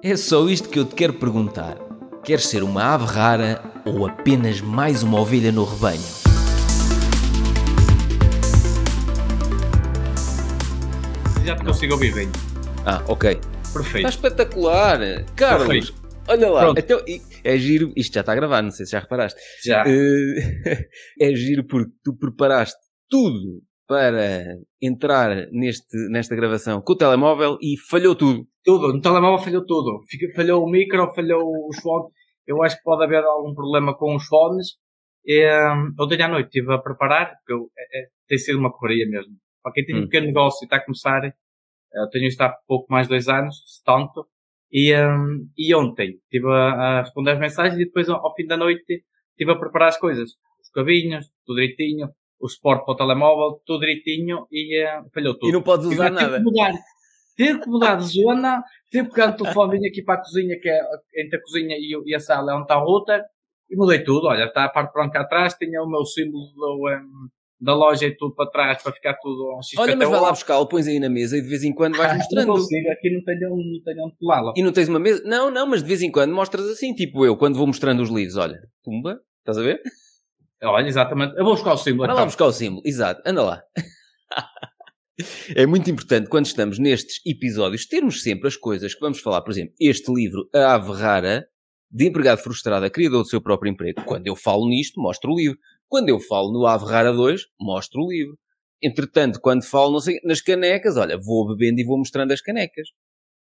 É só isto que eu te quero perguntar. Queres ser uma ave rara ou apenas mais uma ovelha no rebanho? Já te consigo ouvir bem. Ah, ok. Perfeito. Está espetacular! Carlos, Perfeito. olha lá. Pronto. Então, é giro, isto já está a gravar, não sei se já reparaste. Já. Eh, é giro porque tu preparaste tudo para entrar neste, nesta gravação com o telemóvel e falhou tudo. Tudo. No telemóvel falhou tudo. Falhou o micro, falhou os fones. Eu acho que pode haver algum problema com os fones. Hum, ontem à noite estive a preparar, porque eu, é- é- tem sido uma correria mesmo. Para quem tem um Hum. pequeno negócio e está a começar, eh, eu tenho isto há pouco mais de dois anos, se tanto. E, hum, e ontem estive a, a responder as mensagens e depois ao, ao fim da noite estive a preparar as coisas. Os cabinhos, tudo direitinho. O suporte para o telemóvel, tudo direitinho e eh, falhou tudo. E não podes usar já tive nada. que mudar. Tive que mudar de zona, tive que pegar o telefone, vim aqui para a cozinha, que é entre a cozinha e, o- e a sala, é onde está o router, e mudei tudo. Olha, está a parte branca atrás, tinha o meu símbolo do, em, da loja e tudo para trás, para ficar tudo um XPTO. Olha, mas vai lá buscá-lo, pões aí na mesa e de vez em quando vais Ah, mostrando. Não consigo, aqui não tenho, não tenho onde colá-la. E não tens uma mesa? Não, não, mas de vez em quando mostras assim, tipo eu, quando vou mostrando os livros. Olha, pumba, estás a ver? Olha, exatamente. Eu vou buscar o símbolo. Vai lá então. buscar o símbolo, exato, anda lá. É muito importante quando estamos nestes episódios termos sempre as coisas que vamos falar. Por exemplo, este livro, A Ave Rara, de empregado frustrado a criador do seu próprio emprego. Quando eu falo nisto, mostro o livro. Quando eu falo no Ave Rara 2, mostro o livro. Entretanto, quando falo não sei, nas canecas, olha, vou bebendo e vou mostrando as canecas.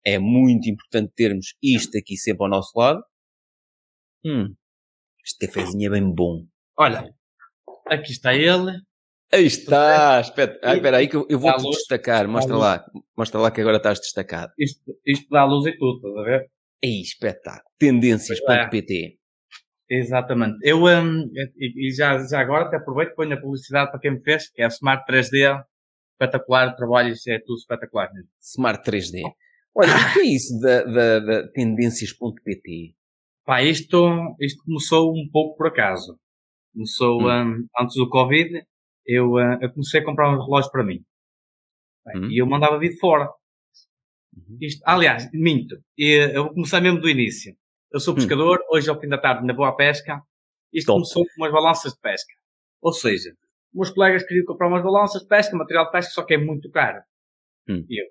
É muito importante termos isto aqui sempre ao nosso lado. Hum, este cafezinho é bem bom. Olha, aqui está ele. Aí está, espera, ah, espera aí que eu, eu vou-te destacar, mostra lá, mostra lá que agora estás destacado. Isto, isto dá luz e tudo, estás a ver? Aí, espetáculo. Tendências.pt. Exatamente. Eu, hum, e, e já, já agora até aproveito e ponho a publicidade para quem me fez, que é a Smart 3D. Espetacular, isso é tudo espetacular mesmo. Smart 3D. Olha, o que é isso da, da, da tendências.pt? Pá, isto, isto começou um pouco por acaso. Começou Hum. hum, antes do Covid, eu, hum, eu comecei a comprar uns relógios para mim. Bem, Hum. E eu mandava vir de fora. Uhum. Isto, aliás, minto. E, Eu vou começar mesmo do início. Eu sou Hum. pescador, hoje ao fim da tarde ainda vou à pesca. Isto Top. começou com umas balanças de pesca. Ou seja, meus colegas queriam comprar umas balanças de pesca, material de pesca, só que é muito caro. Hum. E eu,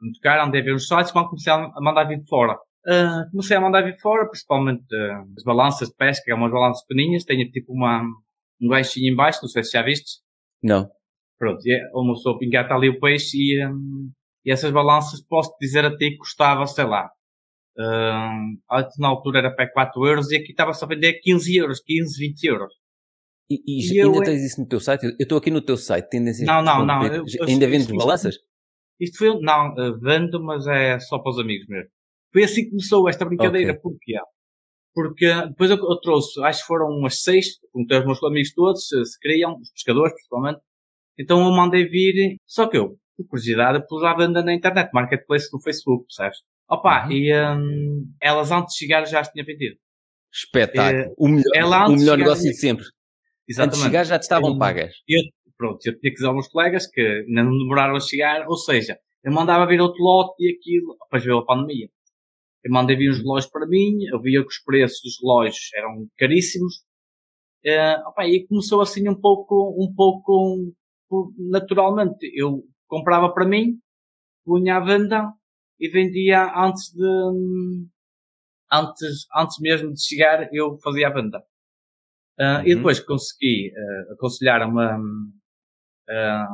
muito caro, andei a ver os sites, quando comecei a a mandar vir de fora. Ah, comecei a mandar vir fora, principalmente ah, as balanças de pesca, que é umas balanças pequeninhas, tenho tipo uma, um ganchinho em baixo, não sei se já viste. Não. Pronto, e é uma pessoa engata ali o peixe e, hum, e essas balanças, posso dizer a ti que custava, sei lá, na altura era para 4 euros e aqui estava-se a vender 15 euros, 15, 20 euros. E, e E eu, ainda é- tens isso no teu site? Eu estou aqui no teu site, tendências.pt. Não, não, não, eu- eu- Ainda vendes balanças? Isto foi, não, eh, vendo, mas é só para os amigos mesmo. Foi assim que começou esta brincadeira, Ok. porquê? Porque depois eu, eu trouxe, acho que foram umas seis, perguntei aos meus amigos todos se, se queriam, os pescadores principalmente. Então eu mandei vir, só que eu, por curiosidade, eu pus à venda na internet, marketplace no Facebook, percebes? Opa, Uhum. e hum, elas antes de chegar já as tinha vendido. Espetáculo. o melhor, o melhor negócio de sempre. Antes de Exatamente. chegar já te estavam Hum. pagas. Pronto, eu tinha que dizer aos meus colegas que ainda não demoraram a chegar, ou seja, eu mandava vir outro lote e aquilo, depois veio a pandemia. Eu mandei vir os relógios para mim, eu via que os preços dos relógios eram caríssimos, eh, opa, e começou assim um pouco, um pouco, naturalmente, eu comprava para mim, punha à venda e vendia antes de, antes, antes mesmo de chegar, eu fazia a venda. E Uhum. depois consegui uh, aconselhar uma ah,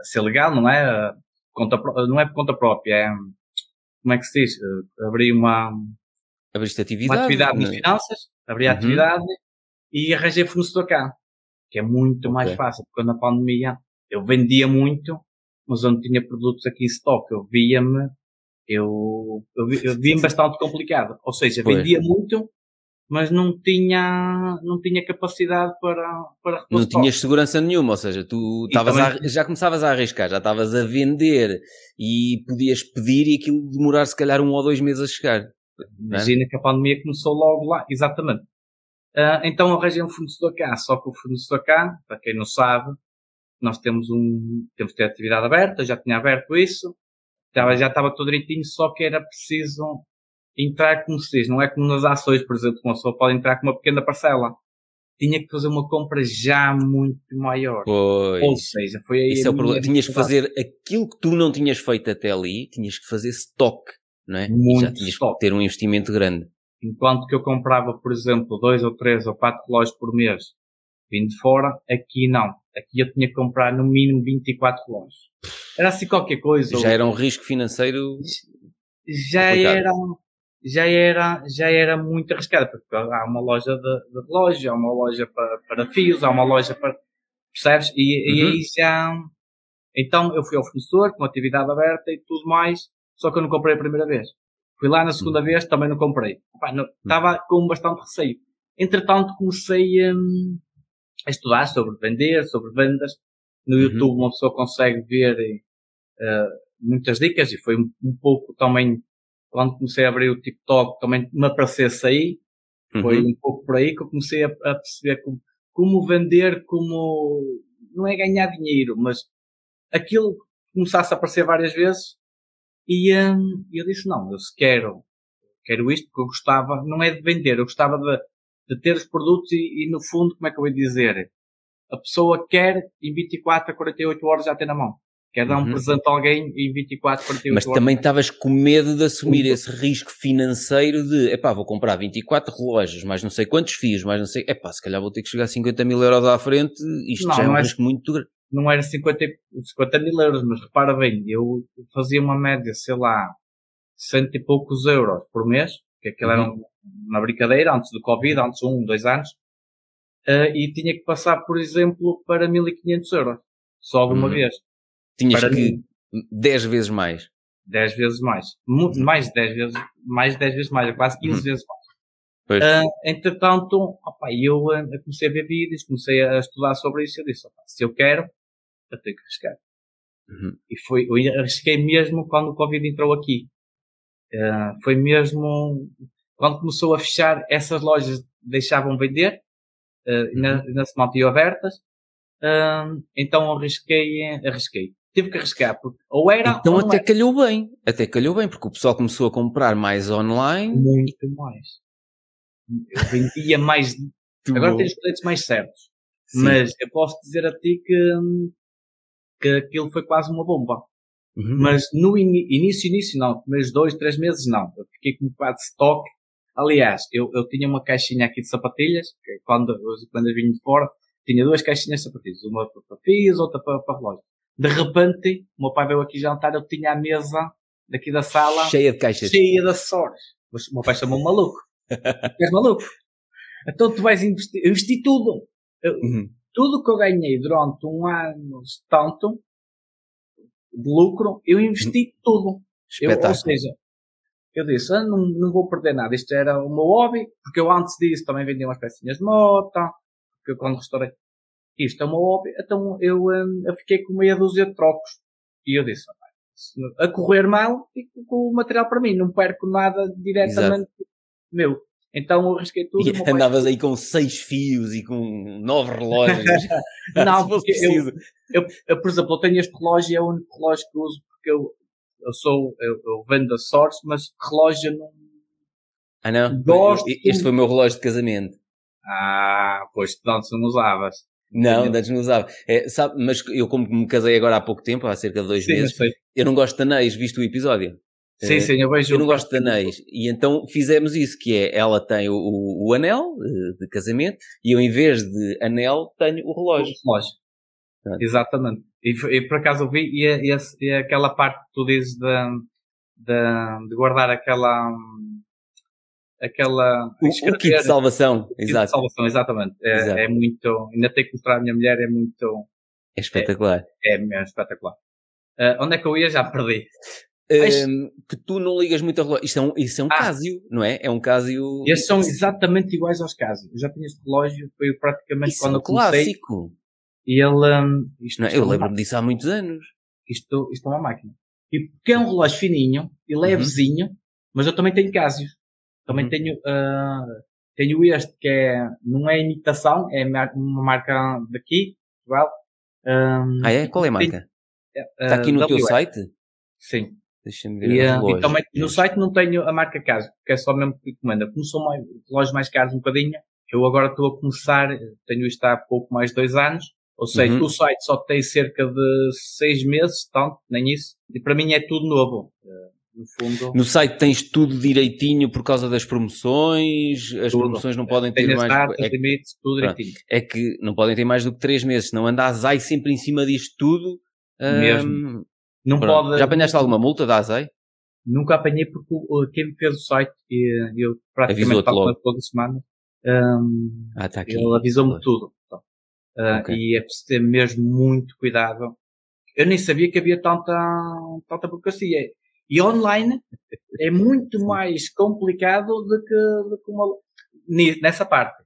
a ser legal, não é? Conta, não é por conta própria, é como é que se diz? Ah, abri uma, Abriste uma atividade. atividade não nas é? finanças, abri a Uhum. atividade e arranjei fornecedor cá, que é muito mais Ok. fácil, porque na pandemia eu vendia muito, mas não tinha produtos aqui em stock, eu via-me, eu, eu, eu via-me bastante complicado, ou seja, Pois. vendia muito, mas não tinha, não tinha capacidade para, para Não tinhas segurança nenhuma, ou seja, tu estavas também- a- já começavas a arriscar, já estavas a vender e podias pedir e aquilo demorar se calhar um ou dois meses a chegar. Imagina que a pandemia começou logo lá, exatamente. Ah, então arranjei um fornecedor cá, só que o fornecedor cá, para quem não sabe, nós temos um, temos que ter atividade aberta, já tinha aberto isso, estava, já estava tudo direitinho, só que era preciso entrar como se diz, não é como nas ações, por exemplo, que uma pessoa pode entrar com uma pequena parcela. Tinha que fazer uma compra já muito maior. Pois. Ou seja, foi aí. Esse é o problema. Tinhas que fazer aquilo que tu não tinhas feito até ali, tinhas que fazer stock, não é? E Muito já tinhas stock. que ter um investimento grande. Enquanto que eu comprava, por exemplo, dois ou três ou quatro relógios por mês vindo de fora, aqui não. Aqui eu tinha que comprar no mínimo 24 relógios. Era assim qualquer coisa. Já era um risco financeiro. já complicado. era, já era, já era muito arriscado, porque há uma loja de, de relógio, há uma loja para, para fios, há uma loja para, percebes? E, e Uhum. aí já, então eu fui ao fornecedor com atividade aberta e tudo mais, só que eu não comprei a primeira vez. Fui lá na segunda Uhum. vez, também não comprei. Epá, não- Estava com bastante receio. Entretanto comecei hum, a estudar sobre vender, sobre vendas. No Uhum. YouTube uma pessoa consegue ver eh, muitas dicas e foi um, um pouco também quando comecei a abrir o TikTok também me aparecesse aí. Foi Uhum. um pouco por aí que eu comecei a, a perceber como, como vender como não é ganhar dinheiro mas aquilo começasse a aparecer várias vezes e hum, eu disse não eu se quero quero isto porque eu gostava não é de vender eu gostava de, de ter os produtos e, e no fundo como é que eu vou dizer? A pessoa quer em 24 a 48 horas já ter na mão quer dar um Uhum. presente a alguém em 24 a 48 Mas horas também estavas com medo de assumir Muito. esse risco financeiro de, epá, vou comprar 24 relógios, mais não sei quantos fios, mais não sei, epá, se calhar vou ter que chegar a 50 mil euros à frente, isto Não, já é um é- risco muito grande. não era 50, e- 50 mil euros, mas repara bem, eu fazia uma média, sei lá, cento e poucos euros por mês, que aquilo era Uhum. um- uma brincadeira, antes do Covid, antes de um, dois anos, eh, e tinha que passar, por exemplo, para 1500 euros, só de uma Uhum. vez, Tinhas para que mim. 10 vezes mais. 10 vezes mais, Mu- mais de 10 vezes, mais de 10 vezes mais, quase 15 Uhum. vezes mais. Pois. Ah, entretanto, opa, eu eu comecei a ver vídeos, comecei a estudar sobre isso, eu disse, opa, se eu quero, eu tenho que arriscar. Uhum. E foi, eu arrisquei mesmo quando o Covid entrou aqui. Ah, foi mesmo quando começou a fechar, essas lojas deixavam vender, ah, e na, ainda se mantinham abertas. Então arrisquei, arrisquei. Tive que arriscar, porque ou era Então não até calhou bem, até calhou bem, porque o pessoal começou a comprar mais online. muito mais. Vendia mais. Agora tenho os preços mais certos. Sim. Mas eu posso dizer a ti que, que aquilo foi quase uma bomba. Uhum. Mas no ini- início, início não. Primeiros dois, três meses não. Eu fiquei com um bocado de stock. Aliás, eu, eu tinha uma caixinha aqui de sapatilhas, quando, eu- quando eu vim de fora, tinha duas caixinhas de sapatilhas. Uma para fios, outra para, para relógio. De repente, o meu pai veio aqui jantar, eu tinha a mesa daqui da sala Cheia de caixas. cheia de acessórios. Mas o meu pai chamou-me maluco. És maluco? Então tu vais investir. Eu investi tudo. Eu- Uhum. tudo que eu ganhei durante um ano, tanto, de lucro, eu investi tudo. Eu, ou Espetáculo. seja, eu disse, ah, não, não vou perder nada. Isto era o meu hobby, porque eu antes disso também vendia umas pecinhas de moto, porque eu quando restaurei, isto é meu hobby, então eu, hum, eu fiquei com meia dúzia de trocos. E eu disse, "Ah, se- a correr mal, fico com o material para mim, não perco nada diretamente meu. Então eu arrisquei tudo. E andavas aí com seis fios e com nove relógios. Não, Se porque eu, eu, eu, por exemplo, eu tenho este relógio, é o único relógio que uso porque eu, eu sou, eu, eu vendo a sorte, mas relógio não. Ah, não? Gosto. Este foi o meu relógio de casamento. Ah, pois tu antes não usavas. Não, antes não usava. É, sabe, mas eu, como me casei agora há pouco tempo, há cerca de dois Sim, meses, eu não gosto de anéis, visto o episódio. Sim, sim, eu vejo. Eu não gosto de anéis. E então fizemos isso, que é, ela tem o, o, o anel eh, de casamento e eu, em vez de anel, tenho o relógio. relógio. Pronto. Exatamente. E, e por acaso eu vi, e, é- e, esse- e é aquela parte que tu dizes de, de, de guardar aquela. Aquela. O, o kit de salvação. kit de Exato. salvação, exatamente. É, Exato. é muito. Ainda tenho que mostrar à minha mulher, é muito. É espetacular. É mesmo espetacular. Ah, onde é que eu ia? Já perdi. Ehm, que tu não ligas muito a relógio. Isto é um, isso é um Ah. Casio, não é? É um Casio. Estes são exatamente iguais aos casos. Eu já tinha este relógio, foi praticamente Isso é quando um eu comecei. clássico. E ele. hum, isto, Não é? isto é Eu lembro-me disso há muitos anos. isto, isto é uma máquina. E porque é um relógio fininho e levezinho, mas eu também tenho Casio. Também Uhum. tenho, ah, tenho este que é, não é imitação, é uma marca daqui, Portugal. Ahm, Ah, é? Qual é a marca? ah, Está aqui no teu WS. site? Sim. Deixa-me ver. E, as eh, e também no site não tenho a marca caso, porque é só mesmo que encomenda. Como são mais, lojas mais caras um bocadinho, eu agora estou a começar, tenho isto há pouco mais de dois anos, ou seja, Uhum. o site só tem cerca de seis meses, tanto, nem isso, e para mim é tudo novo. No fundo, No site tens tudo direitinho por causa das promoções. As Tudo. promoções não podem ter as mais. datas, É, limites, tudo direitinho. é que não podem ter mais do que 3 meses, senão anda a Azai sempre em cima disto tudo. Mesmo. Não pronto. pode, Já apanhaste alguma multa da Azai? Nunca apanhei porque quem me fez o site, e eu praticamente falo toda semana, hum, Ah, está aqui. ele avisou-me tudo. Então, ah, Ok. E é preciso ter mesmo muito cuidado. Eu nem sabia que havia tanta, tanta burocracia. E online é muito mais complicado do que, do que uma, nessa parte.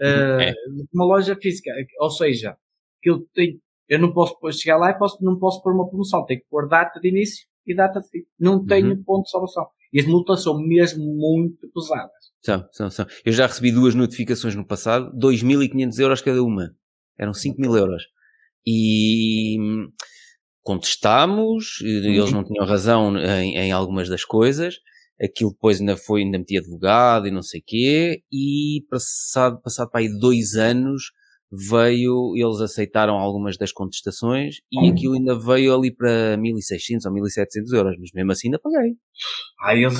Ah, É. do que uma loja física. Ou seja, que eu tenho, eu não posso chegar lá e posso, não posso pôr uma promoção. Tenho que pôr data de início e data de fim. Não tenho Uhum. ponto de salvação. E as multas são mesmo muito pesadas. São, são, são. Eu já recebi duas notificações no passado, 2.500 euros cada uma. Eram 5.000 euros. E contestámos, e eles Uhum. não tinham razão em, em algumas das coisas. Aquilo depois ainda foi, ainda meti advogado e não sei quê. E passado, passado para aí dois anos, veio, eles aceitaram algumas das contestações e aquilo ainda veio ali para 1.600 ou 1.700 euros. Mas mesmo assim ainda paguei. Ah, eles,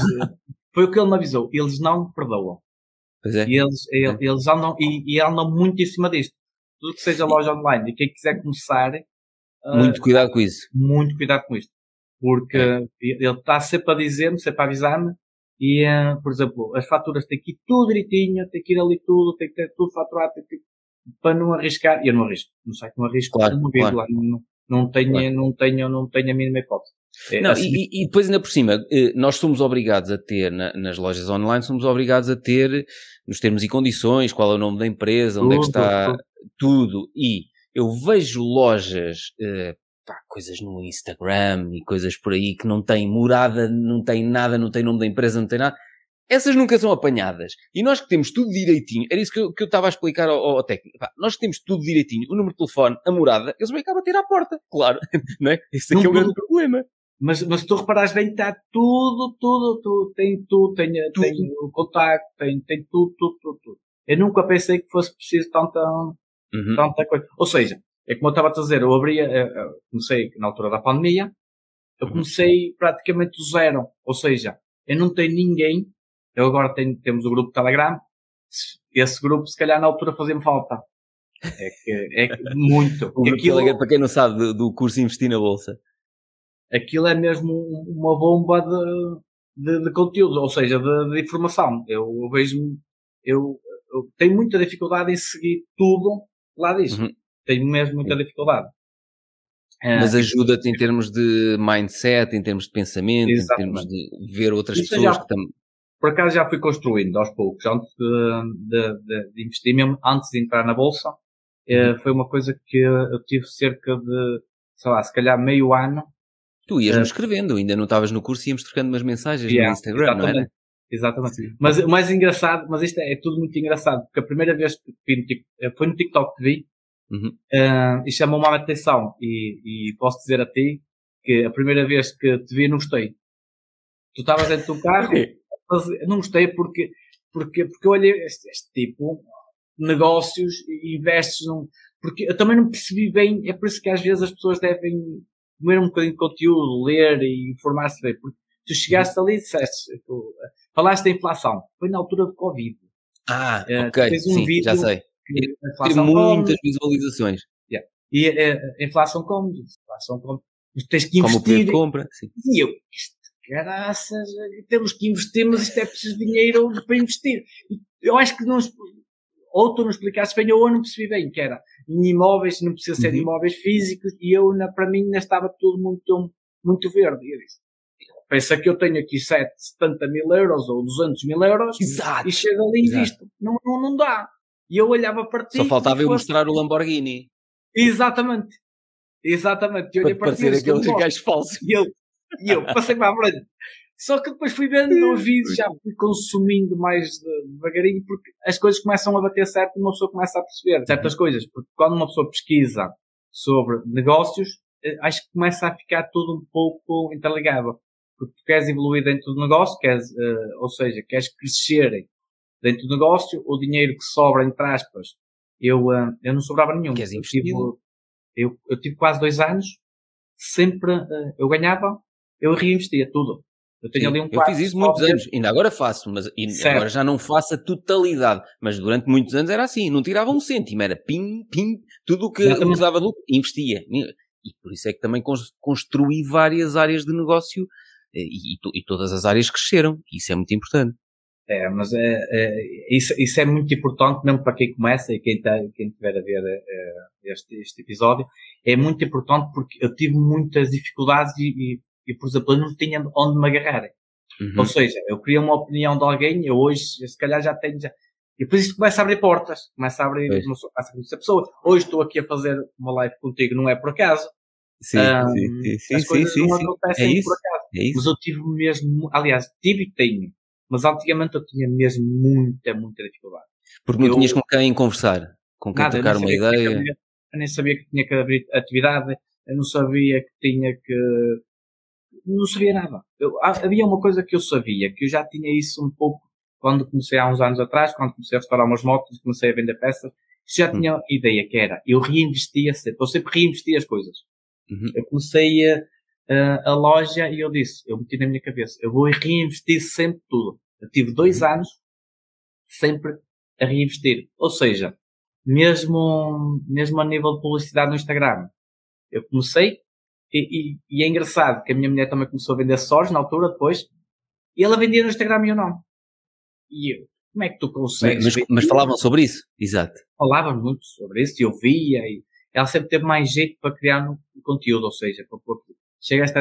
foi o que ele me avisou. Eles não perdoam. Pois é. E eles, e- eles andam, e, e andam muito em cima disto. Tudo que seja loja online. E quem quiser começar, Muito cuidado com isso. muito cuidado com isto. Porque ele está sempre a dizer-me, sempre a avisar-me. E, ah, por exemplo, as faturas têm que ir tudo direitinho, tem que ir ali tudo, tem que ter tudo faturado, que, para não arriscar. E eu não arrisco. No site não arrisco Claro, uma vírgula. Não, não tenho, Claro. não tenho, não tenho a mínima hipótese. É, Não, assim, e, e depois ainda por cima, eh, nós somos obrigados a ter, na- nas lojas online, somos obrigados a ter, nos termos e condições, qual é o nome da empresa, onde é que Tudo, está tudo. tudo. E eu vejo lojas, eh, pá, coisas no Instagram e coisas por aí que não têm morada, não têm nada, não têm nome da empresa, não têm nada. Essas nunca são apanhadas. E nós que temos tudo direitinho, era isso que eu, que eu estava a explicar ao, ao técnico. Pá, nós que temos tudo direitinho, o número de telefone, a morada, eles vêm cá bater à porta. Claro, não é? Esse aqui é o grande problema. Mas, mas se tu reparares bem, está tudo, tudo, tudo, tem tudo, tem, Tudo. tem o contacto, tem, tem tudo, tudo, tudo, tudo. Eu nunca pensei que fosse preciso tanta, Uhum. tanta coisa. Ou seja, é como eu estava a dizer, eu abria, eh, eh, comecei na altura da pandemia, eu Uhum. comecei praticamente do zero. Ou seja, eu não tenho ninguém, eu agora tenho, temos o grupo Telegram, se- esse grupo se calhar na altura fazia-me falta. É que, é que muito. Aquilo- Telegram, para quem não sabe do, do curso Investir na Bolsa. aquilo é mesmo um- uma bomba de, de, de conteúdo, ou seja, de, de informação. Eu vejo, eu, eu tenho muita dificuldade em seguir tudo lá disso. Uhum. Tenho mesmo muita dificuldade. É, Mas ajuda-te em termos de mindset, em termos de pensamento, em termos Exatamente. de ver outras Isso pessoas já- que também. por acaso já fui construindo aos poucos, antes de, de, de, de investir, mesmo antes de entrar na bolsa, eh, Uhum. foi uma coisa que eu tive cerca de, sei lá, se calhar meio ano Tu ias-me É. escrevendo, ainda não estavas no curso e íamos trocando umas mensagens Yeah, no Instagram, não era? Exatamente. Mas o mais engraçado, mas isto é, é tudo muito engraçado, porque a primeira vez que vi no Tik- eh, foi no TikTok que vi, Uhum. eh, e chamou-me a atenção, e, e posso dizer a ti que a primeira vez que te vi não gostei. Tu estavas dentro do carro, eu não gostei porque, porque, porque eu olhei este, este tipo, negócios, e investes num, porque eu também não percebi bem, é por isso que às vezes as pessoas devem comer um bocadinho de conteúdo, ler e informar-se bem, porque tu chegaste ali e disseste, tu, falaste da inflação, foi na altura do Covid. Ah, Eh, ok, um sim, vídeo já sei. que Tem muitas come, visualizações. e eh, a inflação come, a inflação mas tens que Como o poder investir, de compra. Sim. E eu, caraças, temos que investir, mas isto é preciso dinheiro para investir. E Eu acho que não, ou tu não explicaste bem, ou eu não percebi bem, que era em imóveis, não precisa ser Uhum. imóveis físicos, e eu, na, para mim, ainda estava tudo muito, muito verde. E eu disse, pensa que eu tenho aqui 7, 70 mil euros, ou 200 mil euros, Exato. e chego ali e visto. Não, não, não dá. E eu olhava para ti. Só faltava eu fosse- mostrar o Lamborghini. Exatamente. Exatamente. E eu olhei Para para ti e disse, aqueles "Não gajos falsos. e eu, e eu passei para a frente. Só que depois fui vendo os vídeos, já fui consumindo mais de- devagarinho, porque as coisas começam a bater certo e uma pessoa começa a perceber certas coisas. Porque quando uma pessoa pesquisa sobre negócios, eh, acho que começa a ficar tudo um pouco interligado. Porque tu queres evoluir dentro do negócio, queres, uh, ou seja, queres crescer dentro do negócio, o dinheiro que sobra, entre aspas, eu, uh, eu não sobrava nenhum. Queres eu tive, eu, eu tive quase dois anos, sempre uh, eu ganhava, eu reinvestia tudo. Eu tenho Sim, ali um Eu fiz isso muitos anos, ainda agora faço, mas agora já não faço a totalidade. Mas durante muitos anos era assim, não tirava um cêntimo, era pim, pim, tudo o que usava lucro, investia. E por isso é que também construí várias áreas de negócio e, e, e todas as áreas cresceram. Isso é muito importante. É, mas é, é, isso, isso é muito importante mesmo para quem começa e quem, tá, quem tiver a ver é, este, este episódio. É muito importante porque eu tive muitas dificuldades e, e, e por exemplo, eu não tinha onde me agarrar. Uhum. Ou seja, eu queria uma opinião de alguém, eu hoje, se calhar já tenho, já, e por isso começa a abrir portas, começa a abrir, começa a conhecer pessoas. Hoje estou aqui a fazer uma live contigo, não é por acaso. Sim, um, sim, sim, as coisas sim, não sim, acontecem é por acaso. É mas eu tive mesmo, aliás, tive e tenho mas antigamente eu tinha mesmo muita, muita dificuldade. Porque não eu, tinhas com quem conversar, com quem nada, trocar uma ideia. Eu nem sabia que tinha que abrir atividade, eu não sabia que tinha que. Não sabia nada. Eu, havia uma coisa que eu sabia, que eu já tinha isso um pouco quando comecei há uns anos atrás, quando comecei a restaurar umas motos, comecei a vender peças, já hum. tinha ideia que era, eu reinvestia sempre, eu sempre reinvestia as coisas. Uhum. Eu comecei a, a, a, loja e eu disse, eu meti na minha cabeça, eu vou reinvestir sempre tudo. Eu tive dois uhum. anos sempre a reinvestir. Ou seja, mesmo, mesmo a nível de publicidade no Instagram, eu comecei e, e, e é engraçado que a minha mulher também começou a vender acessórios na altura depois e ela vendia no Instagram e eu não. E eu, como é que tu consegues? Mas, mas falavam sobre isso, exato. Falavam muito sobre isso e eu via e ela sempre teve mais jeito para criar no conteúdo, ou seja, para, para, chega esta,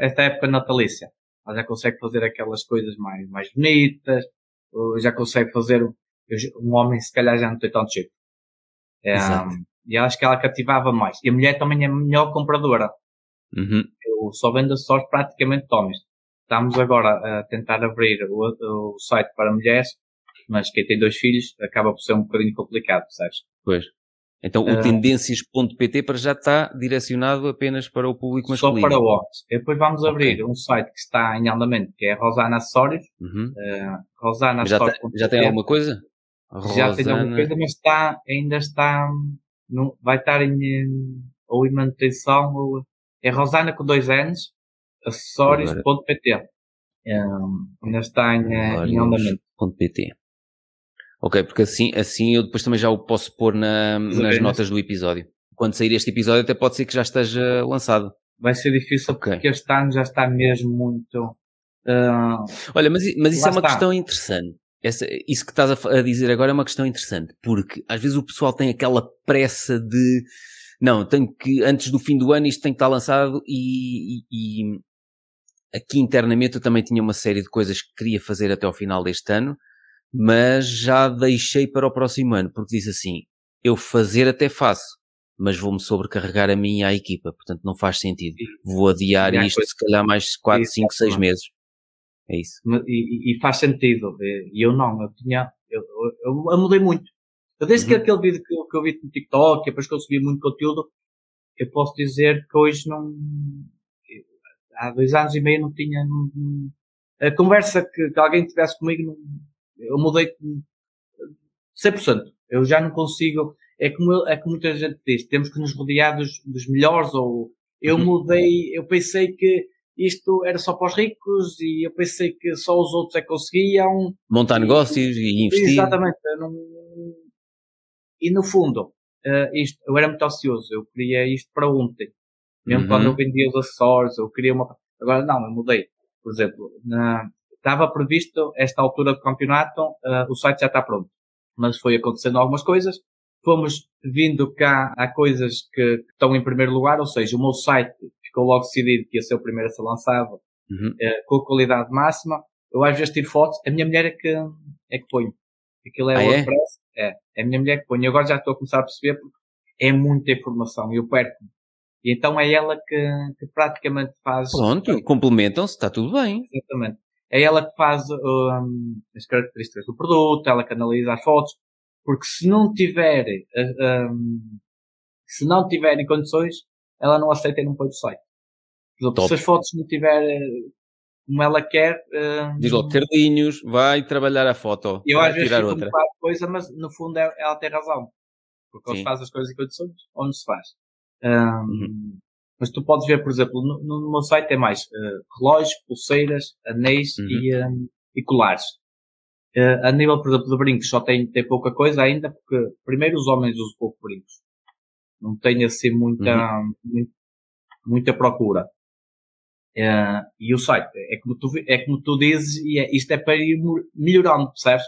esta época natalícia ela já consegue fazer aquelas coisas mais, mais bonitas, já consegue fazer, um homem se calhar já não tem tanto jeito. É, e acho que ela cativava mais. E a mulher também é a melhor compradora. Uhum. Eu só vendo só praticamente homens. Estamos agora a tentar abrir o, o, site para mulheres, mas quem tem dois filhos acaba por ser um bocadinho complicado, sabes? Pois. Então o uh, tendências.pt para já está direcionado apenas para o público masculino. Só para homens. Depois vamos abrir okay. um site que está em andamento, que é Rosana Acessórios. Uhum. Uh, Rosana já, tem, já tem alguma coisa? Rosana... Já tem alguma coisa, mas está, ainda está, não, vai estar em, ou em manutenção, ou, é Rosana com dois N's, acessórios.pt. Um, ainda está em, em andamento. .pt. Ok, porque assim, assim eu depois também já o posso pôr na, nas notas do episódio. Quando sair este episódio até pode ser que já esteja lançado. Vai ser difícil okay. porque este ano já está mesmo muito... Uh, Olha, mas, mas isso é uma está. questão interessante. Essa, isso que estás a, a, dizer agora é uma questão interessante, porque às vezes o pessoal tem aquela pressa de não, tenho que, antes do fim do ano isto tem que estar lançado e, e, e aqui internamente eu também tinha uma série de coisas que queria fazer até ao final deste ano, mas já deixei para o próximo ano, porque diz assim, eu fazer até faço, mas vou-me sobrecarregar a mim e à equipa, portanto não faz sentido. Vou adiar isto coisa. se calhar mais 4, 5, 6 meses. É isso. E, e, faz sentido. E eu não, eu tinha, eu, eu, eu mudei muito. Eu desde uhum. que aquele vídeo que, que eu vi no TikTok, depois que eu subi muito conteúdo, eu posso dizer que hoje não, há dois anos e meio não tinha, não, a conversa que, que alguém tivesse comigo não, eu mudei 100%. Eu já não consigo. É como, é como muita gente diz, temos que nos rodear dos, dos melhores, ou eu uhum. mudei, eu pensei que isto era só para os ricos e eu pensei que só os outros é que conseguiam. Montar negócios e investir. Exatamente. Não... E no fundo, uh, isto, eu era muito ansioso, eu queria isto para ontem. Mesmo uhum. quando eu vendia os acessórios, eu queria uma. Agora não, eu mudei. Por exemplo, na, estava previsto esta altura do campeonato, uh, o site já está pronto. Mas foi acontecendo algumas coisas. Fomos vindo cá a coisas que, que estão em primeiro lugar, ou seja, o meu site ficou logo decidido que ia ser o primeiro a ser lançado, uhum. uh, com a qualidade máxima. Eu às vezes tiro fotos, a minha mulher é que, é que põe. Aquilo é ah, WordPress, é? é? É a minha mulher que põe. E agora já estou a começar a perceber porque é muita informação e eu perco-me. E então é ela que, que praticamente faz. Pronto, complementam-se, está tudo bem. Exatamente. É ela que faz um, as características do produto, ela que analisa as fotos, porque se não tiver, um, se não tiverem condições, ela não aceita e não põe do site. Exemplo, se as fotos não tiverem, como ela quer. Uh, Diz logo, Carlinhos, vai trabalhar a foto. Eu às vezes fico outra. um bocado coisa, mas no fundo é- ela tem razão. Porque Sim. eles fazem as coisas em condições onde se faz. Um, Uhum. Mas tu podes ver, por exemplo, no, no meu site tem mais uh, relógios, pulseiras, anéis Uhum. e, um, e colares. Uh, a nível, por exemplo, de brincos só tem, tem pouca coisa ainda, porque primeiro os homens usam pouco brincos. Não tem assim muita, Uhum. mu- muita procura. Uh, e o site é como tu, é como tu dizes, e é- isto é para ir melhorando, percebes?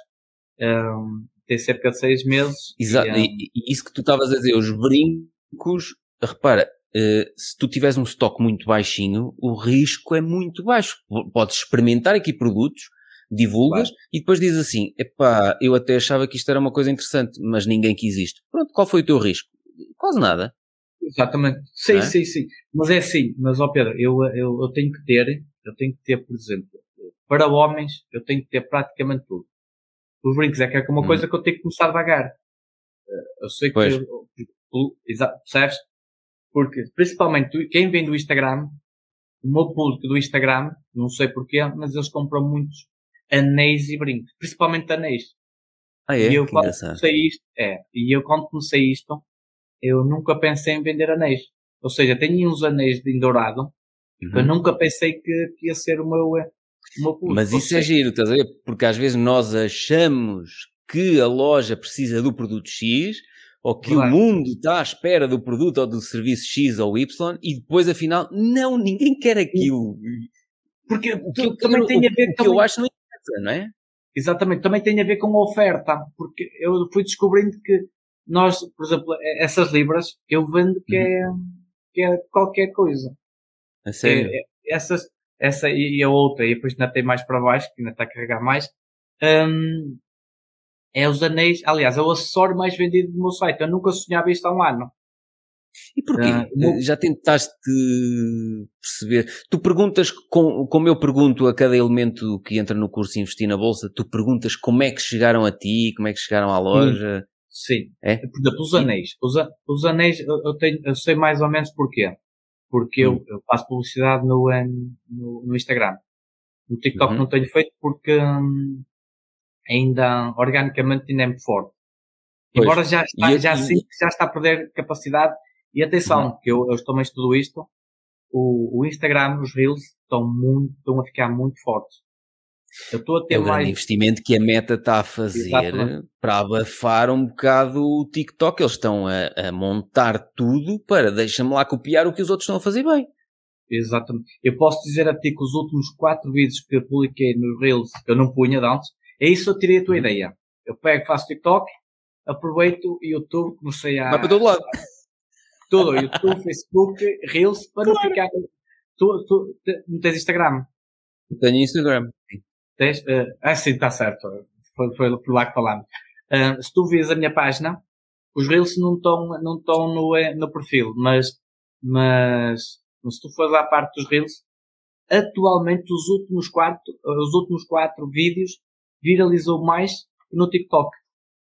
Um, tem cerca de seis meses. Exato. e, um, E, e isso que tu estavas a dizer, os brincos, repara, eh, se tu tiveres um estoque muito baixinho, o risco é muito baixo. Podes experimentar aqui produtos, divulgas e depois dizes assim, epá, eu até achava que isto era uma coisa interessante, mas ninguém quis isto. Pronto, qual foi o teu risco? Quase nada. Exatamente. Sim, é? sim, sim. Mas é assim, mas ó Pedro, eu, eu, eu tenho que ter, eu tenho que ter, por exemplo, para homens, eu tenho que ter praticamente tudo. Os brincos é que é uma Hum. coisa que eu tenho que começar devagar. Eh, Eu sei que, Pois. eu- percebes? Porque, principalmente, quem vem do Instagram, o meu público do Instagram, não sei porquê, mas eles compram muitos anéis e brincos. Principalmente anéis. Ah, é? E eu que quando engraçado. comecei isto, é, e eu quando comecei isto, eu nunca pensei em vender anéis. Ou seja, tenho uns anéis de dourado, Uhum. eu nunca pensei que, que ia ser o meu, eh, o meu público. Mas isso é seja, giro, estás a ver? Porque às vezes nós achamos que a loja precisa do produto X ou que Verdade. o mundo está à espera do produto ou do serviço X ou Y e depois afinal, não, ninguém quer aquilo. Porque O que, eu, também tem a ver o que também, eu acho não interessa, não é? exatamente, também tem a ver com a oferta, porque eu fui descobrindo que nós, por exemplo, essas libras, eu vendo que é, que é qualquer coisa. A sério. É- é- essas, essa e e a outra, e depois ainda tem mais para baixo, que ainda está a carregar mais, hum, é os anéis, aliás, é o acessório mais vendido do meu site. Eu nunca sonhava isto há um ano. E porquê? Ah, meu- Já tentaste perceber? Tu perguntas, com- como eu pergunto a cada elemento que entra no curso Investir na Bolsa, tu perguntas como é que chegaram a ti, como é que chegaram à loja. Sim. É? Por exemplo, os anéis. Os, os anéis, eu, eu tenho, eu sei mais ou menos porquê. Porque Hum. eu, eu faço publicidade no, eh, no, no Instagram. No TikTok Uhum. não tenho feito porque hum, ainda organicamente ainda é muito forte. Pois. Embora já, está, E já e- já está a perder capacidade. E atenção, Uhum. que eu, eu também estudo isto. O, o Instagram, os Reels, estão muito, estão a ficar muito fortes. Eu estou a ter É o grande mais. investimento que a Meta está a fazer Exatamente. para abafar um bocado o TikTok. Eles estão a, a montar tudo para deixa-me lá copiar o que os outros estão a fazer bem. Exatamente. Eu posso dizer a ti que os últimos quatro vídeos que eu publiquei nos Reels, eu não punha de antes, é isso eu tirei a Uhum. tua ideia. Eu pego, faço TikTok, aproveito o YouTube, comecei a. Vai para todo lado. Tudo, YouTube, Facebook, Reels, para não ficar. Tu, tu te- não tens Instagram? Tenho Instagram. Tens? eh, ah, sim, está certo. Foi, foi por lá que falamos. Ah, se tu vês a minha página, os Reels não estão não estão no, eh, no perfil, mas, mas se tu fores à parte dos Reels, atualmente os últimos quatro, os últimos quatro vídeos viralizou mais no TikTok.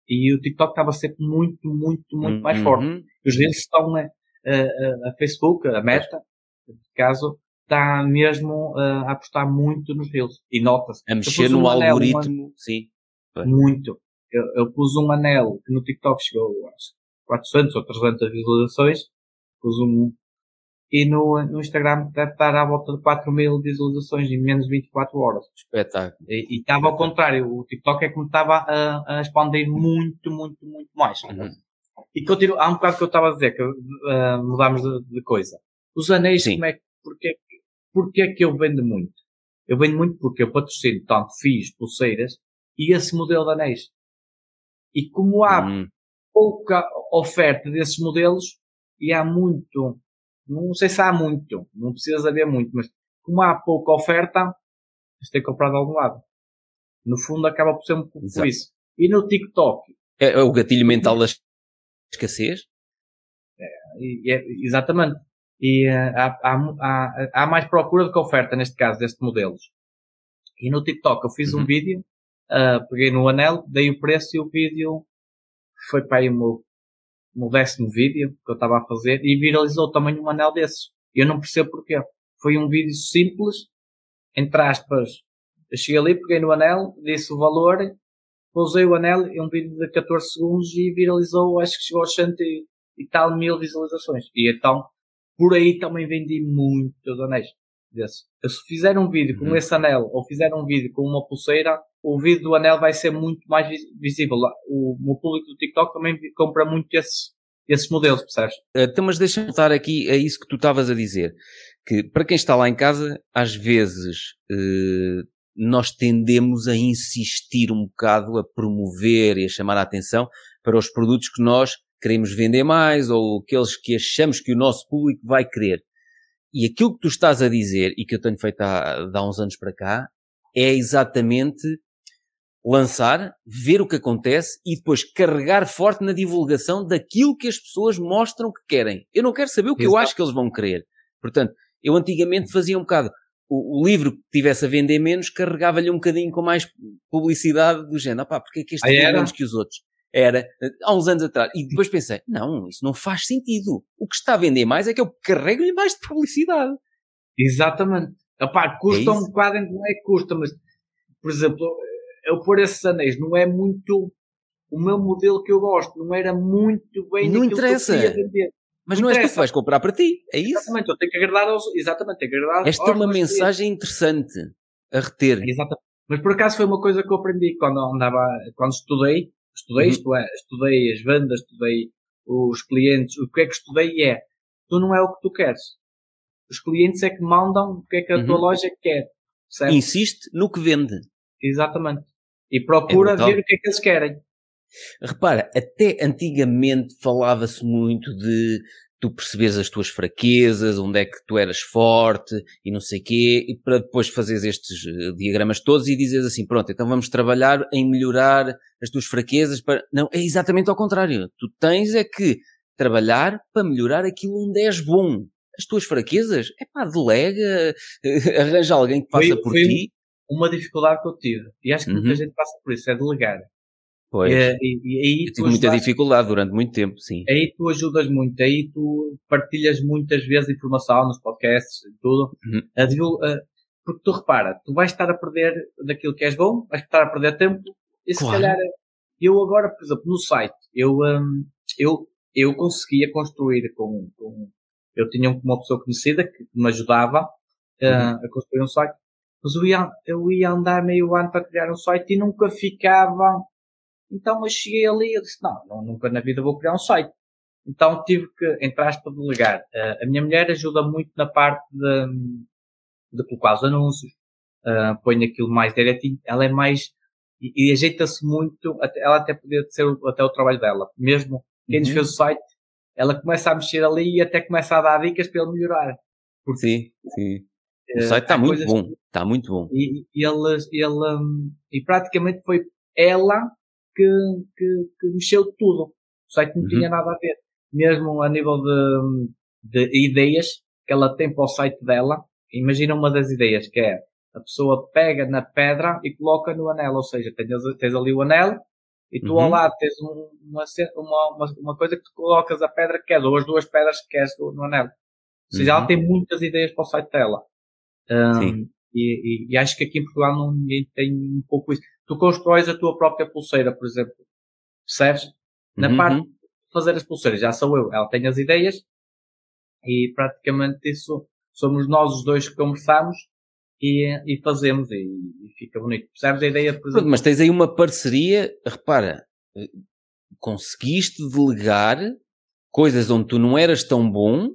E o TikTok estava sempre muito, muito, muito mais Uhum. forte. Os Reels estão a, a, a- Facebook, a Meta, neste caso, está mesmo a apostar muito nos Reels. E nota-se. A mexer no um anel, algoritmo. Sim. uma- muito. Eu, eu pus um anel que no TikTok chegou a 400 ou 300 visualizações. Pus um. E no, no Instagram deve estar à volta de 4 mil visualizações em menos de 24 horas. Espetáculo. E e estava ao contrário. O TikTok é como estava a, a expandir muito, muito, muito mais. Uhum. E continuo, há um bocado que eu estava a dizer que uh, mudámos de, de coisa. Os anéis, Sim. como é, que- porque, porque é que eu vendo muito? Eu vendo muito porque eu patrocino tanto fios, pulseiras e esse modelo de anéis. E como há Hum. pouca oferta desses modelos e há muito, não sei se há muito, não precisa haver muito, mas como há pouca oferta, isto tem que comprar de algum lado. No fundo acaba por ser um pouco por Exato. isso. E no TikTok, É, é o gatilho mental da escassez. E é- exatamente. E eh, há, há, há, há mais procura do que oferta, neste caso, destes modelos. E no TikTok eu fiz um Uhum. vídeo, ah, peguei no anel, dei o preço e o vídeo foi para aí o meu, o meu décimo vídeo que eu estava a fazer e viralizou também um anel desses. Eu não percebo porquê. Foi um vídeo simples, entre aspas, eu cheguei ali, peguei no anel, disse o valor, pousei o anel em um vídeo de 14 segundos e viralizou, acho que chegou aos 100 e, e tal mil visualizações. E então, por aí também vendi muitos anéis desse. Se fizer um vídeo com uhum. esse anel ou fizer um vídeo com uma pulseira, o vídeo do anel vai ser muito mais visível. O meu público do TikTok também compra muito esses, esses modelos, percebes? Então, mas deixa-me voltar aqui a isso que tu estavas a dizer. Que para quem está lá em casa, às vezes eh, nós tendemos a insistir um bocado, a promover e a chamar a atenção para os produtos que nós queremos vender mais ou aqueles que achamos que o nosso público vai querer. E aquilo que tu estás a dizer e que eu tenho feito há, há uns anos para cá é exatamente lançar, ver o que acontece e depois carregar forte na divulgação daquilo que as pessoas mostram que querem. Eu não quero saber o que Exato. eu acho que eles vão querer. Portanto, eu antigamente fazia um bocado. O, o livro que tivesse a vender menos carregava-lhe um bocadinho com mais publicidade do género. Opá, porque é que este ah, vende menos que os outros? Era há uns anos atrás. E depois pensei, não, isso não faz sentido. O que está a vender mais é que eu carrego-lhe mais de publicidade. Exatamente. Epá, custa é um bocado, não é que custa, mas, por exemplo, eu pôr esses anéis não é muito o meu modelo que eu gosto, não era muito bem não interessa. que eu queria vender. Mas não, não és tu que vais comprar para ti, é isso? Exatamente, eu tenho que agradar aos. Exatamente, tenho que agradar Esta é uma mensagem clientes. interessante a reter. Exatamente. Mas por acaso foi uma coisa que eu aprendi quando andava, quando estudei, Estudei uhum. isto é, estudei as vendas, estudei os clientes. O que é que estudei é, tu não é o que tu queres. Os clientes é que mandam o que é que a uhum. tua loja quer. Certo? Insiste no que vende. Exatamente. E procura é ver o que é que eles querem. Repara, até antigamente falava-se muito de tu percebes as tuas fraquezas, onde é que tu eras forte e não sei quê, e para depois fazeres estes eh, diagramas todos e dizes assim, pronto, então vamos trabalhar em melhorar as tuas fraquezas para... Não, é exatamente ao contrário. Tu tens é que trabalhar para melhorar aquilo onde és bom. As tuas fraquezas, é pá, delega, arranja alguém que faça foi, por foi ti. Uma dificuldade que eu tive, e acho que muita uhum. gente passa por isso, é delegar. Pois. E, e, aí eu tive muita dificuldade durante muito tempo, sim. Aí tu ajudas muito, aí tu partilhas muitas vezes informação nos podcasts e tudo. Uhum. A, a, porque tu repara, tu vais estar a perder daquilo que és bom, vais estar a perder tempo, e se calhar eu agora, por exemplo, no site, eu, um, eu, eu conseguia construir com, com, eu tinha uma pessoa conhecida que me ajudava uh, uhum. a construir um site, mas eu ia, eu ia andar meio ano para criar um site e nunca ficava então eu cheguei ali e disse, não, não, nunca na vida vou criar um site. Então tive que, entre aspas, delegar. Uh, a minha mulher ajuda muito na parte de, de colocar os anúncios, uh, põe aquilo mais direitinho. Ela é mais, e, e ajeita-se muito, até, ela até podia ser até o trabalho dela. Mesmo quem uhum. nos fez o site, ela começa a mexer ali e até começa a dar dicas para ele melhorar. Porque, sim, sim. O site está muito bom, está muito bom. E, e ele, ele, um, e praticamente foi ela que, que, que mexeu tudo. O site não uhum. tinha nada a ver. Mesmo a nível de, de ideias que ela tem para o site dela, imagina uma das ideias que é a pessoa pega na pedra e coloca no anel, ou seja, tens, tens ali o anel e tu uhum. ao lado tens uma, uma, uma, coisa que tu colocas a pedra que queres, ou as duas pedras que queres no anel. Ou seja, uhum. ela tem muitas ideias para o site dela. Um, e, e, e, acho que aqui em Portugal não, ninguém tem um pouco isso tu constróis a tua própria pulseira, por exemplo. Percebes? Na uhum. parte de fazer as pulseiras, já sou eu. Ela tem as ideias e praticamente isso somos nós os dois que conversamos e, e fazemos e, e, fica bonito. Percebes a ideia? Por exemplo? Mas tens aí uma parceria, repara, conseguiste delegar coisas onde tu não eras tão bom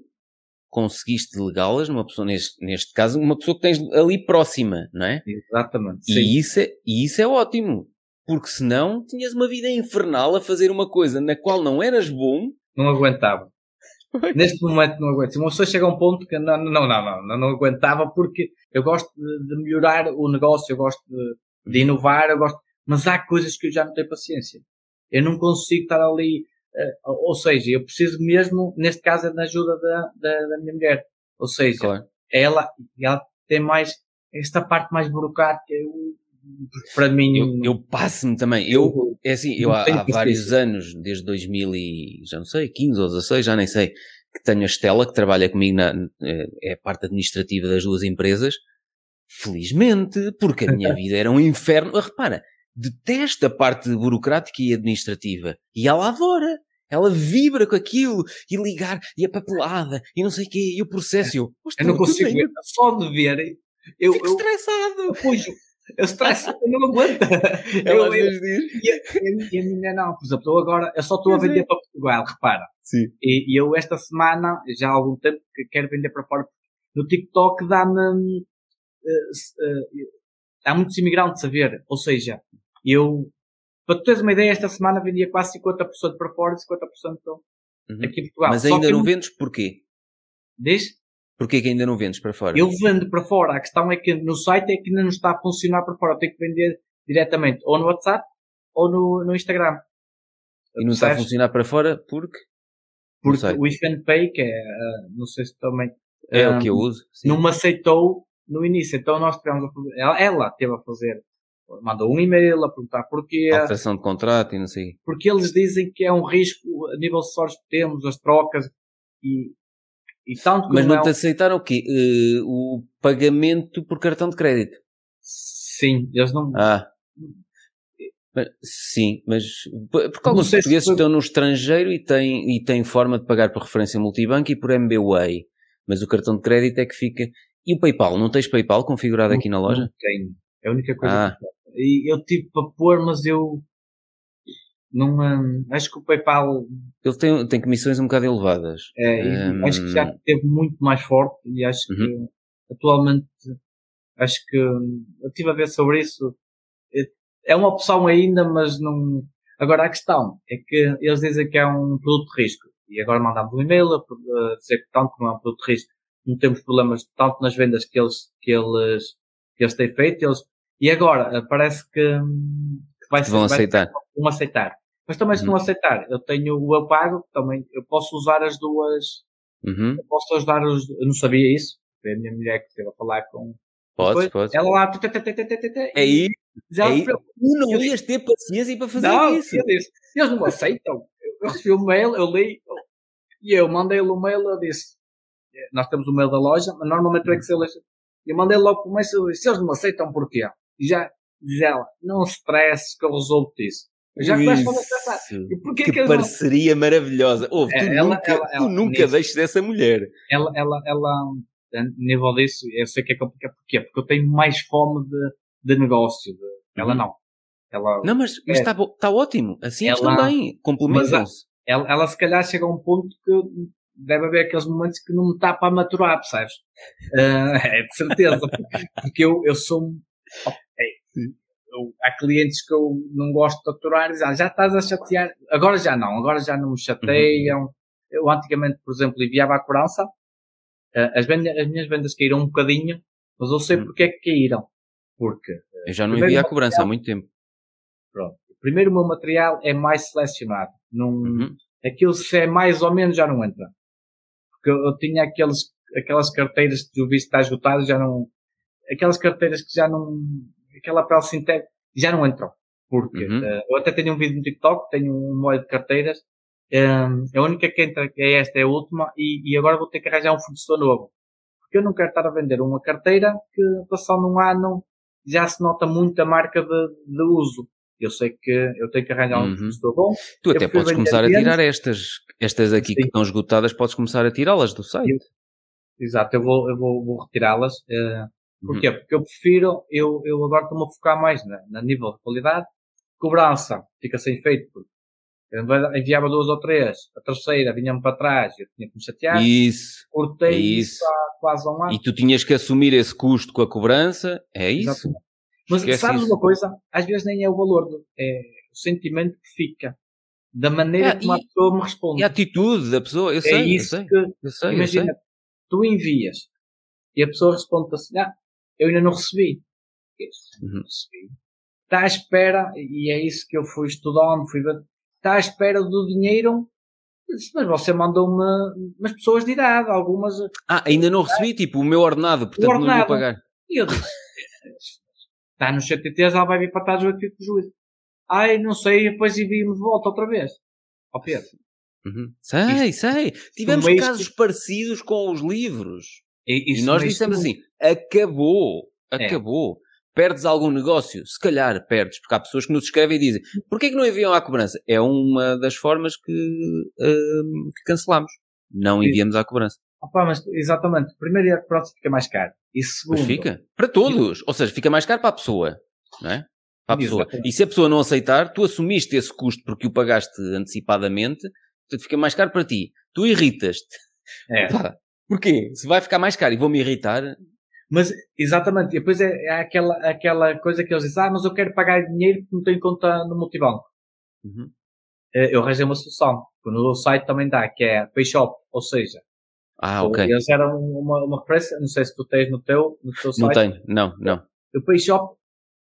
conseguiste delegá-las numa pessoa, neste, neste caso, uma pessoa que tens ali próxima, não é? Exatamente. E isso, é, e isso é ótimo. Porque senão tinhas uma vida infernal a fazer uma coisa na qual não eras bom. Não aguentava. Neste momento não aguento. Se uma pessoa chega a um ponto que não, não, não, não, não, não aguentava porque eu gosto de, de, melhorar o negócio, eu gosto de, de inovar, eu gosto, mas há coisas que eu já não tenho paciência. Eu não consigo estar ali ou seja, eu preciso mesmo, neste caso, da ajuda da, da, da minha mulher. Ou seja, claro. ela, ela tem mais, esta parte mais burocrática, eu, para mim. Eu, eu passo-me também. Eu, é assim, eu há, há vários anos, desde 2000 e, já não sei, 15 ou 16, já nem sei, que tenho a Estela, que trabalha comigo na, é a parte administrativa das duas empresas, Felizmente, porque a minha vida era um inferno. Ah, repara, detesta a parte burocrática e administrativa. E ela adora. Ela vibra com aquilo, e ligar, e a papelada, e não sei o quê, e o processo. Eu, eu não consigo ver, só de ver. Eu, Fico eu, estressado. Pois, eu estresso, eu não aguento. Ela vezes diz. E a, e a minha não, por exemplo, eu agora, eu só estou a Pois vender é. para Portugal, repara. Sim. E, e eu esta semana, já há algum tempo, que quero vender para fora. No TikTok dá-me, se- eh, há muitos imigrantes a ver. Ou seja, eu, para tu teres uma ideia, esta semana vendia quase 50% para fora e 50% Uhum. aqui em Portugal. Mas ainda não eu- vendes porquê? Diz? Porquê que ainda não vendes para fora? Eu vendo para fora. A questão é que no site é que ainda não está a funcionar para fora. Eu tenho que vender diretamente ou no WhatsApp ou no, no Instagram. E não está a funcionar para fora porque? Porque o If and Pay, que é, ah, não sei se também, É ah, o que eu uso. Sim. não me aceitou no início. Então nós tivemos a fazer, ela, ela teve a fazer, mandou um e-mail a perguntar porquê, Alteração de contrato e não sei. porque eles dizem que é um risco a nível de sorte que temos, as trocas, e, e tanto Mas não é te um- aceitaram o quê? Eh, o pagamento por cartão de crédito. sim, eles não, Ah. Mas- sim, mas porque Não alguns se portugueses foi- estão no estrangeiro e têm, e têm forma de pagar por referência multibanco e por MBWay. Mas o cartão de crédito é que fica. E o PayPal? Não tens PayPal configurado aqui na loja? Não tenho. É a única coisa Ah. que. E eu tive para pôr, mas eu não hum, acho que o PayPal Ele tem, tem comissões um bocado elevadas. é, Hum. acho que já esteve muito mais forte e acho Uhum. que atualmente acho que hum, eu estive a ver sobre isso. É- É uma opção ainda, mas não. Agora a questão é que eles dizem que é um produto de risco. E agora mandamos um e-mail a a dizer que tanto como é um produto de risco, não temos problemas tanto nas vendas que eles, que eles, que eles têm feito. Eles, e agora eh, parece que, hum, que vai Que vão vai- aceitar. vão aceitar. Mas também se Uhum. não aceitar, eu tenho o eu pago, que também eu posso usar as duas, Uhum. eu posso ajudar os, eu não sabia isso. Foi a minha mulher que esteve a falar com, Podes, Depois, podes. ela lá, tê, tê, tê, É aí, ela, é aí. "Eu- Tu não eu- ias ter paciência para fazer não, isso. eu disse, eles não aceitam. Eu, recebi o mail, eu li, eu- e eu mandei-lhe o mail, eu disse, eh, nós temos o mail da loja, mas normalmente é que se eles, eu mandei logo o mail, eu disse, eles não aceitam porquê? E já, diz ela, não stresses que eu resolvo isso. Eu já começo a porquê Que que eles não parceria maravilhosa. Ouve, tu ela- nunca, ela- tu ela- nunca nisso. deixes dessa mulher. ela, ela, ela, a nível disso, eu sei que é complicado. Porquê? Porque eu tenho mais fome de, de negócio. de- ela Uhum. não. Ela, Não, mas É. está tá ótimo. Assim Ela- também. Complementam-se. ela, ela se calhar chega a um ponto que deve haver aqueles momentos que não me está para maturar, percebes? Ah, é de certeza. Porque eu, eu sou. Ok, eu- há clientes que eu não gosto de aturar e dizem, ah, já estás a chatear. Agora já não, agora já não me chateiam. Eu antigamente, por exemplo, enviava a cobrança, ah, as, vendas, as minhas vendas caíram um bocadinho, mas eu sei Hum. porque é que caíram. Porque, Eu já não envia a cobrança há muito tempo. pronto, primeiro o meu material é mais selecionado. Não, Uhum. aquilo se é mais ou menos já não entra. Porque eu, eu tinha aqueles, aquelas carteiras que tu viste está esgotado, já não, aquelas carteiras que já não, aquela pele sintética, já não entram. Porque Uhum. eh, eu até tenho um vídeo no TikTok, tenho um molho de carteiras, Ehm, a única que entra é esta, é a última, e, e agora vou ter que arranjar um fornecedor novo. Porque eu não quero estar a vender uma carteira que passando um ano já se nota muito a marca de, de uso. Eu sei que eu tenho que arranjar um Uhum. fornecedor bom, Tu Eu até podes começar a tirar estas. Estas aqui que Sim. estão esgotadas, podes começar a tirá-las do site. Exato, eu vou, eu vou, vou retirá-las. Eh, Uhum. porquê? Porque eu prefiro, eu, eu agora estou-me a focar mais na, na nível de qualidade. Cobrança, fica sem efeito. porque Eu enviava duas ou três, a terceira vinha-me para trás, eu tinha que me chatear. Isso. Cortei é isso. isso. há quase um ano. E tu tinhas que assumir esse custo com a cobrança. É isso. Exatamente. Mas Esquece sabes isso. uma coisa? Às vezes nem é o valor, é o sentimento que fica. Da maneira Ah, como a pessoa me responde. E a atitude da pessoa. Eu sei, é eu isso sei. que, Eu sei, eu sei. imagina, tu envias e a pessoa responde assim, ah, eu ainda não recebi. Isso, Uhum. não recebi. Está à espera, e é isso que eu fui estudando, fui ver, está à espera do dinheiro, mas você mandou-me umas pessoas de idade, algumas, Ah, ainda não recebi, tipo, o meu ordenado, portanto não ordenado. vou pagar. e eu disse, está no CTTs, ela vai vir para trás aqui o juízo. Ai, não sei, depois envio-me de volta outra vez. Ó Pedro, Uhum. Sei, sei. Tivemos casos parecidos com os livros. E, E nós dissemos assim, acabou. É. Acabou. Perdes algum negócio? Se calhar perdes, porque há pessoas que nos escrevem e dizem porquê que não enviam à cobrança? É uma das formas que, hum, que cancelamos. Não enviamos à cobrança. Opa, mas exatamente. Primeiro, a cobrança fica mais caro. E segundo, Mas fica. Para todos. Ou seja, fica mais caro para a pessoa. Não é? Para a pessoa. Exatamente. E se a pessoa não aceitar, tu assumiste esse custo porque o pagaste antecipadamente, portanto fica mais caro para ti. Tu irritas-te. É. Pá, Porquê? Se vai ficar mais caro e vou-me irritar, Mas, exatamente, e depois é, é aquela, aquela coisa que eles dizem, ah, mas eu quero pagar dinheiro porque não tenho conta no multibanco. Uhum. Eh, Eu arranjei uma solução, que no site também dá, que é PayShop, ou seja, Ah, ok. eles eram uma, uma referência, não sei se tu tens no teu, no teu Não site. tenho. Não, não. O PayShop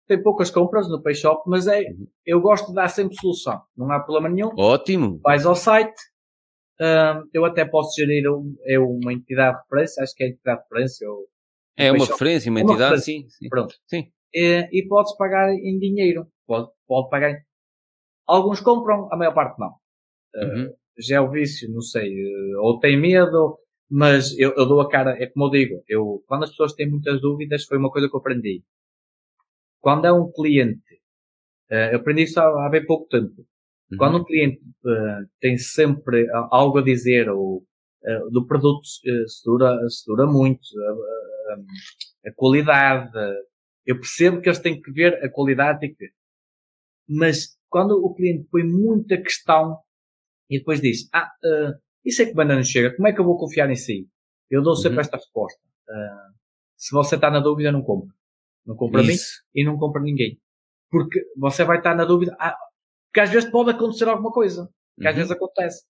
tem poucas compras no PayShop, mas é, Uhum. eu gosto de dar sempre solução, não há problema nenhum. Ótimo. Vais ao site, hum, eu até posso gerir um, é uma entidade de referência, acho que é entidade de referência, ou, É uma referência, uma É uma entidade, referência. sim. sim. pronto. Sim. E, e podes pagar em dinheiro, pode, pode pagar. em- Alguns compram, a maior parte não. Uhum. já é o vício, não sei, eh, ou tem medo, mas eu, eu dou a cara, é como eu digo, eu, quando as pessoas têm muitas dúvidas, foi uma coisa que eu aprendi. Quando é um cliente, eh, eu aprendi isso há, há bem pouco tempo, Uhum. quando um cliente eh, tem sempre algo a dizer, ou eh, do produto eh, se, dura, se dura muito, a, qualidade, eu percebo que eles têm que ver a qualidade, têm que ver. Mas quando o cliente põe muita questão e depois diz, ah, isso é que banda não chega, como é que eu vou confiar em si? Eu dou sempre Uhum. esta resposta. Se você está na dúvida, não compra. Não compra a mim Isso. e não compra ninguém. Porque você vai estar na dúvida, ah, porque às vezes pode acontecer alguma coisa. Que às Uhum. vezes acontece.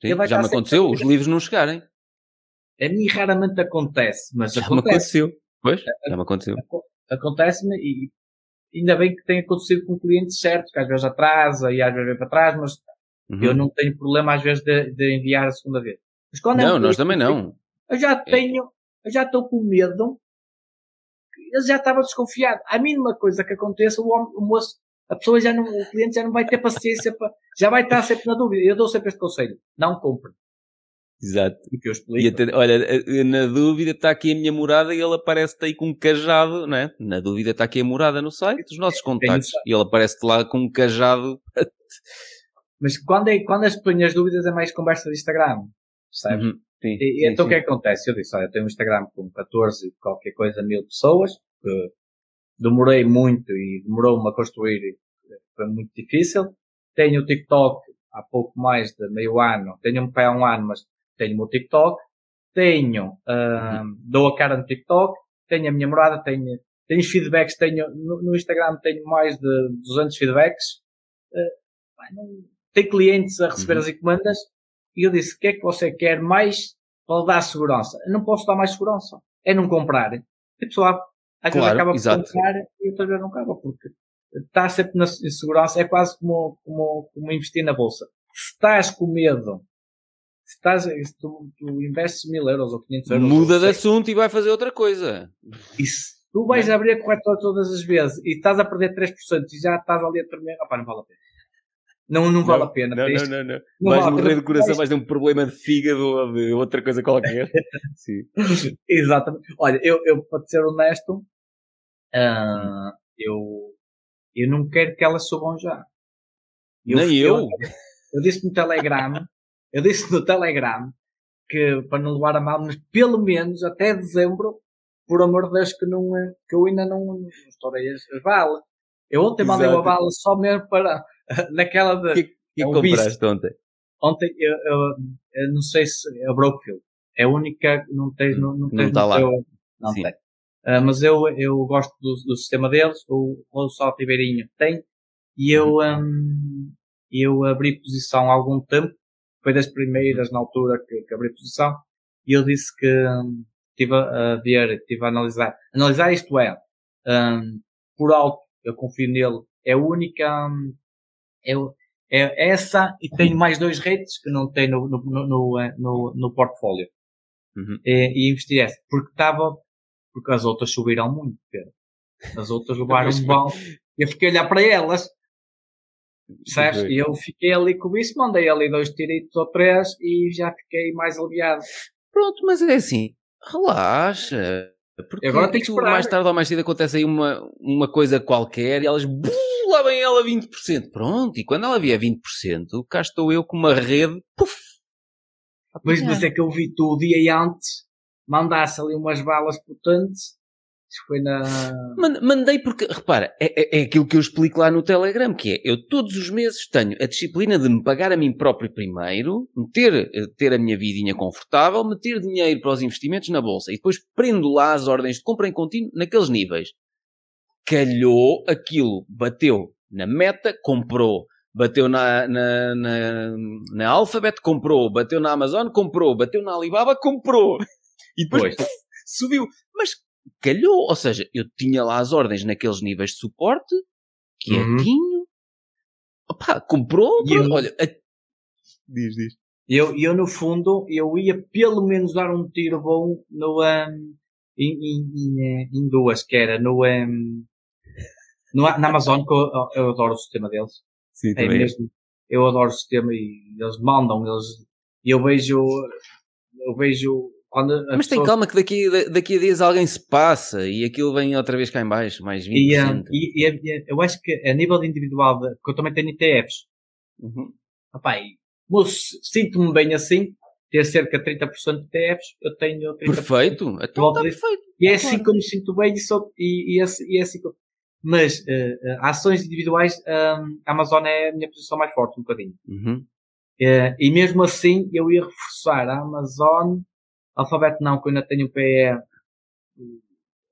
Sim, Já me aconteceu, os livros não chegarem. A mim raramente acontece, mas Já me acontece. aconteceu. Pois, já me aconteceu. Acontece-me e ainda bem que tem acontecido com clientes certos, que às vezes atrasa e às vezes vem para trás, mas Uhum. eu não tenho problema às vezes de, de enviar a segunda vez. Mas quando é um Não, nós cliente também não. Eu já tenho, eu já estou com medo. Eu já estava desconfiado. A mínima coisa que aconteça, o, homem- o moço, a pessoa já não, o cliente já não vai ter paciência para, já vai estar sempre na dúvida. Eu dou sempre este conselho. Não compre. Exato. E que eu E explico. até, olha, eh, na dúvida está aqui a minha morada e ele aparece-te aí com um cajado, não é? Na dúvida está aqui a morada no site, os nossos contactos. isso. E ele aparece-te lá com um cajado. Mas quando, é, quando as ponho as dúvidas é mais conversa de Instagram. Percebes? Uhum. Sim, E, e sim, então o que é que acontece? Eu disse, olha, eu tenho um Instagram com 14 e qualquer coisa mil pessoas, que demorei muito e demorou-me a construir, foi muito difícil. Tenho o TikTok há pouco mais de meio ano, tenho um pé há um ano, mas tenho o meu TikTok. Tenho, ah, dou a cara no TikTok, tenho a minha morada, tenho, tenho os feedbacks, tenho, no, no Instagram tenho mais de 200 feedbacks. Tenho clientes a receber Uhum. as encomendas e eu disse, o que é que você quer mais para dar segurança? Eu não posso dar mais segurança. É não comprar. A pessoa às vezes Claro, acaba por comprar e outras vezes não acaba, porque está sempre na segurança. É quase como, como, como investir na bolsa. Se estás com medo, se, estás, se tu, tu investes mil euros ou 500 euros, Muda de 100, assunto e vai fazer outra coisa. e se tu vais abrir a corretora todas as vezes e estás a perder 3% e já estás ali a tremer, opá, não vale a pena. Não, não vale a pena. Não, não, não, não. Não vais vale a morrer de coração, Vais- ter um problema de fígado ou de outra coisa qualquer. Sim. Exatamente. Olha, eu, eu para ser honesto, ah, eu, eu não quero que elas subam já. Nem eu. Eu disse no Telegram, eu disse no Telegram que para não levar a mal, mas pelo menos até dezembro, por amor de Deus, que, não, que eu ainda não, não estourei as, as balas. Eu ontem mandei uma bala só mesmo para, naquela de, que, que É um compraste ontem? ontem, eu, eu- eu não sei se é a Brookfield. É a única, não tens, não, não Não tens tá no lá. teu- não Sim. tem. Ah, mas eu, eu gosto do, do sistema deles, o, o Salto Ribeirinho tem, e eu, Uhum. hum, eu abri posição há algum tempo, foi das primeiras na altura que, que abri posição, e eu disse que hum, estive a ver, estive a analisar. Analisar isto é, hum, por alto, eu confio nele, é a única, hum, é, o- é essa, e tenho mais dois rates que não tem no, no, no, no, eh, no, portfólio. Uhum. E, e investi essa, porque estava, porque as outras subiram muito, Pedro. As outras levaram um bom. Eu fiquei a olhar para elas? Foi. E eu fiquei ali com isso, mandei ali dois tiritos ou três e já fiquei mais aliviado. Pronto, mas é assim, relaxa. Porque Agora tem que esperar. mais tarde ou mais cedo acontece aí uma, uma coisa qualquer e elas, "Buh, lá vem ela 20%. Pronto, e quando ela vier 20%, cá estou eu com uma rede, puf. Mas, mas é que eu vi tu o dia antes, mandasse ali umas balas potentes. Isso foi na. Man- Mandei porque, repara, é, é, é aquilo que eu explico lá no Telegram, que é, eu todos os meses tenho a disciplina de me pagar a mim próprio primeiro, meter, eh, ter a minha vidinha confortável, meter dinheiro para os investimentos na bolsa e depois prendo lá as ordens de compra em contínuo naqueles níveis. Calhou aquilo, bateu na meta, comprou. Bateu na, na, na, na Alphabet, comprou. Bateu na Amazon, comprou. Bateu na Alibaba, comprou. E depois Pois. puf, subiu. Mas calhou. Ou seja, eu tinha lá as ordens naqueles níveis de suporte, quietinho. Opa, comprou. E pronto, eu- Olha, a- diz, diz. Eu, eu, no fundo, eu ia pelo menos dar um tiro bom no, um, em, em, em, eh, em duas, que era no, um, no, na Amazon, que eu, eu adoro o sistema deles. Sim, É também. mesmo. Eu adoro o sistema e eles mandam, eles, e eu vejo, eu vejo, Mas tem pessoas- calma que daqui, daqui a dias alguém se passa e aquilo vem outra vez cá em baixo, mais 20%. e, um, e, e, e eu acho que a nível individual, porque eu também tenho ETFs, Uhum. Rapaz, mas sinto-me bem assim, ter cerca de 30% de ETFs, eu tenho 30%. Perfeito. Então está perfeito. E é Claro. assim como me sinto bem e, sou, e, e, é assim- e é assim que eu- Mas eh, ações individuais, hum, a Amazon é a minha posição mais forte, um bocadinho. Uhum. Eh, e mesmo assim, eu ia reforçar a Amazon, Alphabet não, que eu ainda tenho um PE,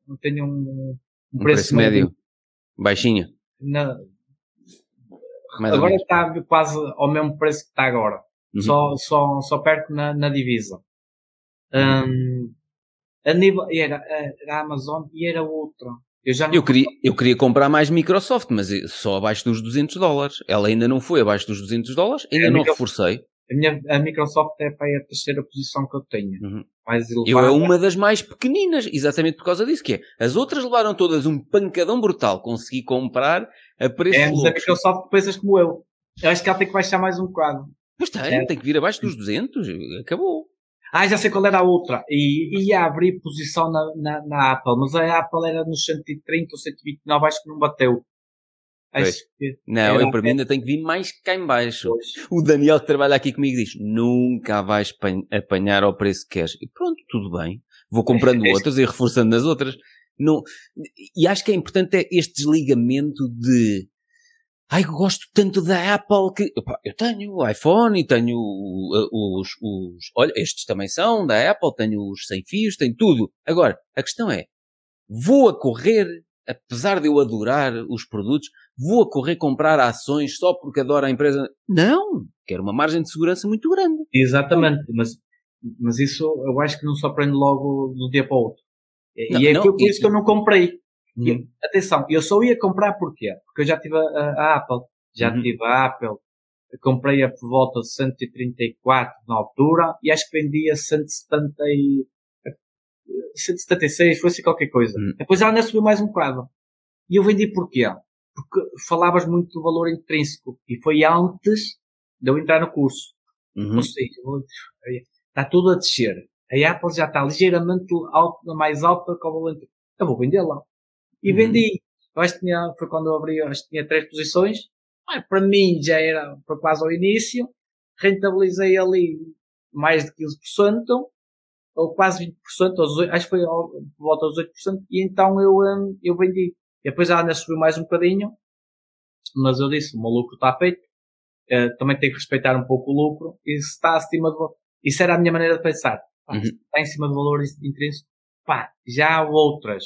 não tenho um, Um preço médio. Baixinho. na- agora está quase ao mesmo preço que está agora. Uhum. Só, só, só perto na, na divisa. Hum, a nível, era, era a Amazon e era outra. Eu já Eu queria, eu queria comprar mais Microsoft, mas só abaixo dos 200 dólares. Ela ainda não foi abaixo dos 200 dólares, ainda É, não Micro- reforcei. A, minha, a Microsoft é para aí a terceira posição que eu tenho. Uhum. Mais Eu elevada. é uma das mais pequeninas, exatamente por causa disso, que é, as outras levaram todas um pancadão brutal, consegui comprar a preço É, mas a. Microsoft pensas como eu. Eu acho que ela tem que baixar mais um bocado. Mas tem, É. tem que vir abaixo dos 200, acabou. Ah, já sei qual era a outra. E ia abrir posição na, na, na Apple, mas a Apple era nos 130 ou 129, acho que não bateu. Acho que. Não, eu para mim ainda tenho que vir mais cá em baixo. Pois. O Daniel que trabalha aqui comigo diz, nunca vais pan- apanhar ao preço que queres. E pronto, tudo bem. Vou comprando outras e reforçando nas outras. Não, e acho que é importante é este desligamento de ai, eu gosto tanto da Apple que Epá, eu tenho o iPhone e tenho os, os olha, estes também são da Apple, tenho os sem fios, tenho tudo. Agora, a questão é, vou a correr, apesar de eu adorar os produtos, vou a correr comprar ações só porque adoro a empresa? Não! Quero uma margem de segurança muito grande. Exatamente, mas, mas isso eu acho que não se aprende logo do dia para o outro. E Não, é não, aquilo por e- isso que eu não comprei. Uhum. atenção, eu só ia comprar porquê? Porque eu já tive a, a Apple, já Uhum. tive a Apple, eu comprei-a por volta de 134 na altura e acho que vendia 170 e, 176, foi assim qualquer coisa. Uhum. Depois ela ainda subiu mais um bocado. E eu vendi porquê? Porque falavas muito do valor intrínseco e foi antes de eu entrar no curso. Uhum. Ou seja, está tudo a descer. A Apple já está ligeiramente alta, mais alta que o valor. Eu vou vendê-la. E Uhum. vendi. Eu acho que tinha, foi quando eu abri, acho que tinha três posições. Ah, para mim já era quase ao início. Rentabilizei ali mais de 15%, ou quase 20%, ou 18, acho que foi ao- por volta dos 8%, e então eu, hum, eu vendi. E depois ela ainda subiu mais um bocadinho, mas eu disse, o meu lucro está feito, eh, também tenho que respeitar um pouco o lucro, e se está acima do isso era a minha maneira de pensar. Pá, Uhum. se está em cima do valor intrínseco, pá, já há outras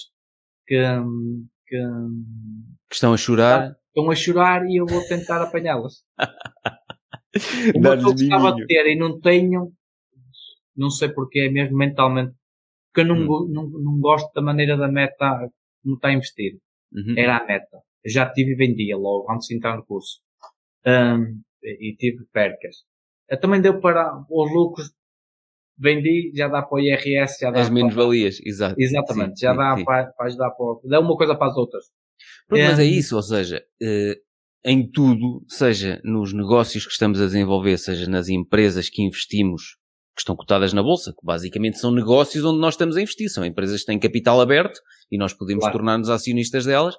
que, hum, que hum, Que estão a chorar. estão a chorar e eu vou tentar apanhá-las. Uma que eu gostava de ter e não tenho, não sei porque é mesmo mentalmente, porque eu não, Hum. go- não, não gosto da maneira da meta como está a investir. Uhum. Era a meta. Eu já tive e vendia logo antes de entrar no curso. Hum, e tive percas. Eu também deu para os lucros, vendi, já dá para o IRS, já dá As menos-valias, exato. Exatamente, Sim, já sim, dá sim. para, para ajudar para, o- dá uma coisa para as outras. Pronto, mas é É. isso, ou seja, eh, em tudo, seja nos negócios que estamos a desenvolver, seja nas empresas que investimos que estão cotadas na bolsa, que basicamente são negócios onde nós estamos a investir, são empresas que têm capital aberto e nós podemos claro. tornar-nos acionistas delas.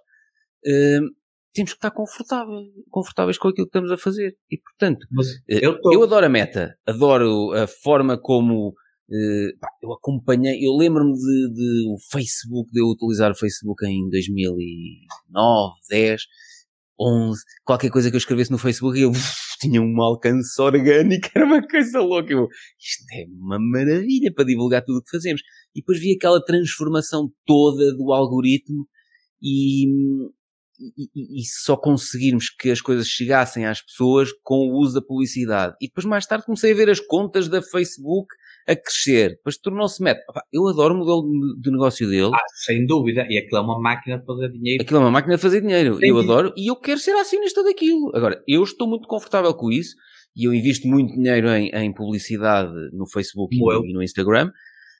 Uh, temos que estar confortáveis, confortáveis com aquilo que estamos a fazer. E, portanto, eh, eu, eu, adoro a meta, adoro a forma como uh, pá, eu acompanhei, eu lembro-me de, de, o Facebook, de eu utilizar o Facebook em 2009, 10, 11, qualquer coisa que eu escrevesse no Facebook, eu uf, tinha um alcance orgânico, era uma coisa louca. Eu, isto é uma maravilha para divulgar tudo o que fazemos. E depois vi aquela transformação toda do algoritmo e, e, e, só conseguirmos que as coisas chegassem às pessoas com o uso da publicidade. E depois mais tarde comecei a ver as contas da Facebook a crescer. Depois tornou-se meta. Eu adoro o modelo de negócio dele. Ah, sem dúvida. E aquilo é uma máquina de fazer dinheiro. Aquilo é uma máquina de fazer dinheiro. Eu adoro e eu quero ser acionista daquilo. Agora, eu estou muito confortável com isso e eu invisto muito dinheiro em, em publicidade no Facebook e, e no Instagram.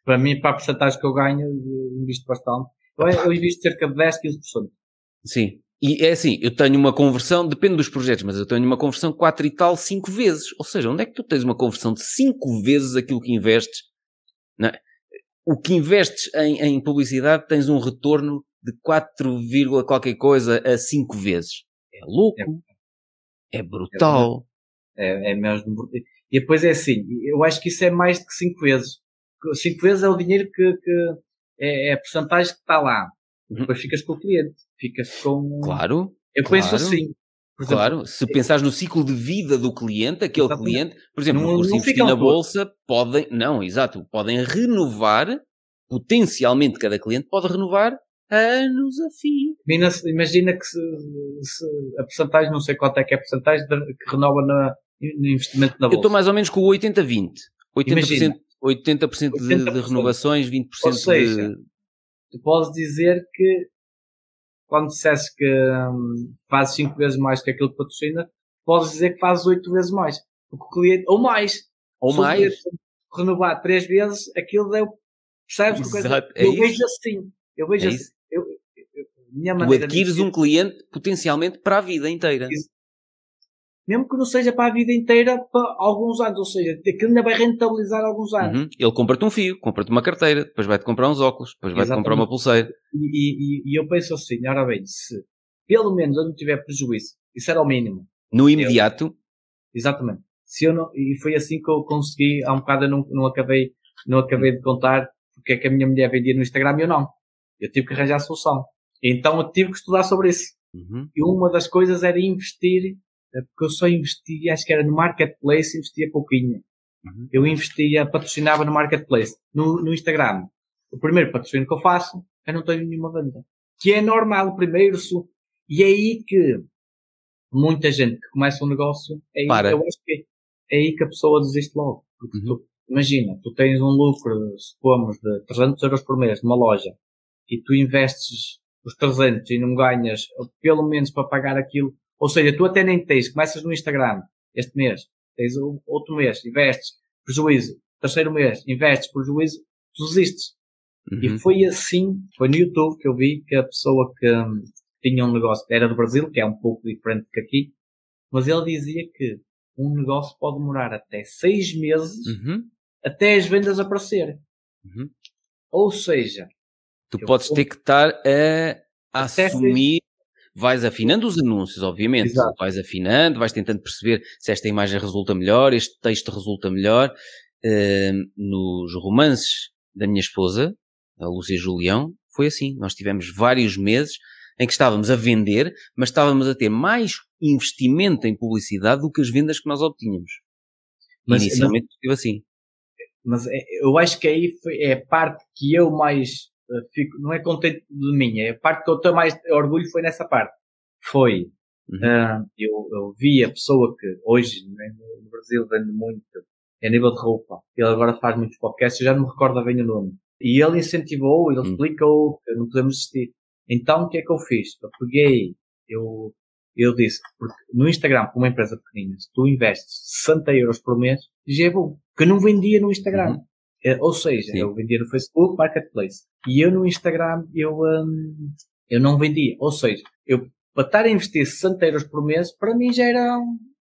Para mim, para a porcentagem que eu ganho, eu invisto bastante. Eu, eu invisto cerca de 10, 15%. Sim, e é assim, eu tenho uma conversão, depende dos projetos, mas eu tenho uma conversão 4 e tal 5 vezes. Ou seja, onde é que tu tens uma conversão de 5 vezes aquilo que investes? É? O que investes em, em, publicidade tens um retorno de 4, qualquer coisa a 5 vezes. É louco. É, é brutal. É, é mesmo. E depois é assim, eu acho que isso é mais de que 5 vezes. 5 vezes é o dinheiro que, que é, é a porcentagem que está lá. Depois ficas com o cliente, ficas com. Claro. Eu claro, penso assim. Exemplo, claro, se pensares no ciclo de vida do cliente, aquele cliente, por exemplo, não, se investir na bolsa, podem, não, exato, podem renovar, potencialmente cada cliente pode renovar anos a fio. Imagina que se, se a porcentagem, não sei quanto é que é a porcentagem que renova na, no investimento na bolsa. Eu estou mais ou menos com o 80-20. 80%, 80%, 80%, de, de renovações, 20% ou seja, de tu podes dizer que quando dissesse que hum, fazes 5 vezes mais que aquilo que patrocina, podes dizer que fazes 8 vezes mais. Porque o cliente, ou mais. Ou Se mais. Renovar 3 vezes, aquilo deu. Percebes? Exato, é eu isso. vejo assim. Eu vejo é assim. Eu, eu, minha tu adquires um cliente potencialmente para a vida inteira. Mesmo que não seja para a vida inteira, para alguns anos, ou seja, aquilo ainda vai rentabilizar alguns anos. Uhum. Ele compra-te um fio, compra-te uma carteira, depois vai-te comprar uns óculos, depois vai-te comprar uma pulseira. E, e, e, eu penso assim, ora bem, se pelo menos eu não tiver prejuízo, isso era o mínimo. No imediato? Eu, exatamente. Se eu não, e foi assim que eu consegui, há um bocado eu não, não acabei, não acabei de contar porque é que a minha mulher vendia no Instagram e eu não. Eu tive que arranjar a solução. Então eu tive que estudar sobre isso. Uhum. E uma das coisas era investir porque eu só investi, acho que era no Marketplace, investia pouquinho. Uhum. Eu investia, patrocinava no Marketplace. No, no Instagram, o primeiro patrocínio que eu faço, eu não tenho nenhuma venda. Que é normal, o primeiro, e é aí que muita gente que começa um negócio, é aí, Para. eu acho que é, é aí que a pessoa desiste logo. Porque uhum. tu, imagina, tu tens um lucro, supomos, de 300 euros por mês numa loja, e tu investes os 300 e não ganhas, pelo menos para pagar aquilo, ou seja, tu até nem tens, começas no Instagram este mês, tens outro mês, investes, prejuízo, terceiro mês, investes, prejuízo, tu desistes. Uhum. E foi assim, foi no YouTube que eu vi que a pessoa que um, tinha um negócio, era do Brasil, que é um pouco diferente que aqui, mas ele dizia que um negócio pode demorar até seis meses uhum. até as vendas aparecerem. Uhum. Ou seja, tu podes ter que estar a assumir vais afinando os anúncios, obviamente. Exato. Vais afinando, vais tentando perceber se esta imagem resulta melhor, este texto resulta melhor. Uh, nos romances da minha esposa, a Lúcia Julião, foi assim. Nós tivemos vários meses em que estávamos a vender, mas estávamos a ter mais investimento em publicidade do que as vendas que nós obtínhamos. Mas, Inicialmente estive assim. Mas é, eu acho que aí foi, é a parte que eu mais fico, não é contente de mim, é a parte que eu tenho mais orgulho foi nessa parte. Foi, uhum. uh, eu, eu, vi a pessoa que hoje né, no Brasil vende muito, é a nível de roupa, ele agora faz muitos podcasts, eu já não me recordo bem o nome. E ele incentivou, ele uhum. explicou que não podemos desistir. Então o que é que eu fiz? Eu peguei, eu, eu disse, porque no Instagram, como uma empresa pequenina, se tu investes 60 euros por mês, já é bom. Que eu não vendia no Instagram. Uhum. É, ou seja, Sim. eu vendia no Facebook Marketplace. E eu no Instagram, eu, um, eu não vendia. Ou seja, eu, para estar a investir 60 euros por mês, para mim já era,